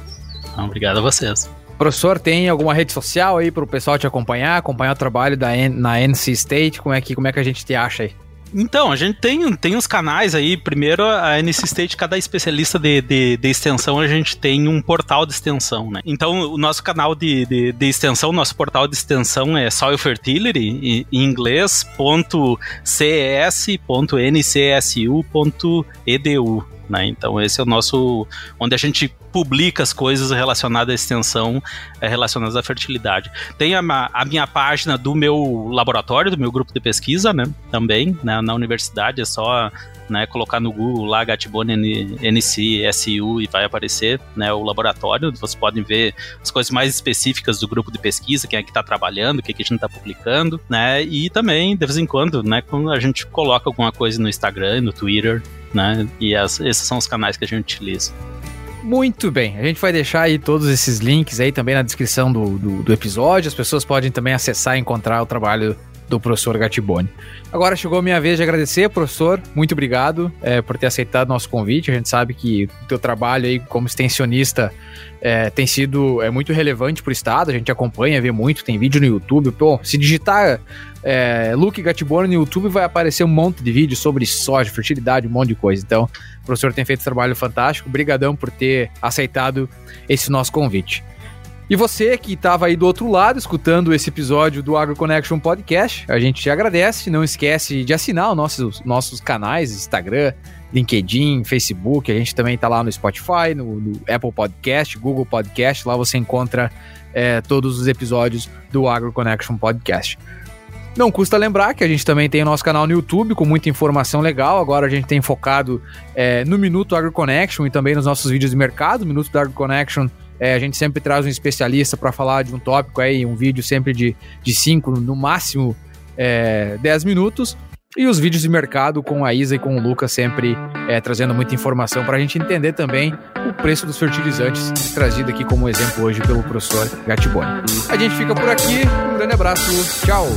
Obrigado a vocês. Professor, tem alguma rede social aí para o pessoal te acompanhar, acompanhar o trabalho da na NC State? Como é que, como é que a gente te acha aí? Então, a gente tem, tem uns canais aí. Primeiro, a NC State, cada especialista de, de, de, extensão, a gente tem um portal de extensão, né? Então, o nosso canal de, de, de extensão, nosso portal de extensão é Soil Fertility, em inglês, ponto ces.ncsu.edu. Né? Então esse é o nosso onde a gente publica as coisas relacionadas à extensão, é, relacionadas à fertilidade. Tem a, a, minha página do meu laboratório, do meu grupo de pesquisa, né? Também né? na universidade é só né, colocar no Google lá Gatibone NC SU e vai aparecer né, o laboratório. Vocês podem ver as coisas mais específicas do grupo de pesquisa, quem é que está trabalhando, o que, é que a gente está publicando, né? E também, de vez em quando, né, quando a gente coloca alguma coisa no Instagram, no Twitter, né? E as, esses são os canais que a gente utiliza. Muito bem, a gente vai deixar aí todos esses links aí também na descrição do, do, do episódio. As pessoas podem também acessar e encontrar o trabalho do professor Gatiboni. Agora chegou a minha vez de agradecer, professor. Muito obrigado é, por ter aceitado nosso convite. A gente sabe que o teu trabalho aí como extensionista é, tem sido é muito relevante para o estado. A gente acompanha, vê muito, tem vídeo no YouTube. Pô, se digitar é, Luke Gatiboni no YouTube vai aparecer um monte de vídeos sobre soja, fertilidade, um monte de coisa. Então, o professor tem feito um trabalho fantástico. Obrigadão por ter aceitado esse nosso convite. E você que estava aí do outro lado escutando esse episódio do Agro Connection Podcast, a gente te agradece. Não esquece de assinar os nossos, nossos canais, Instagram, LinkedIn, Facebook. A gente também está lá no Spotify, no, no, Apple Podcast, Google Podcast. Lá você encontra é, todos os episódios do Agro Connection Podcast. Não custa lembrar que a gente também tem o nosso canal no YouTube com muita informação legal. Agora a gente tem focado é, no Minuto Agro Connection e também nos nossos vídeos de mercado. Minuto do Agro Connection é, a gente sempre traz um especialista para falar de um tópico aí, um vídeo sempre de 5, no máximo 10 é, minutos. E os vídeos de mercado com a Isa e com o Lucas sempre é, trazendo muita informação para a gente entender também o preço dos fertilizantes, trazido aqui como exemplo hoje pelo professor Gatiboni. A gente fica por aqui, um grande abraço, tchau!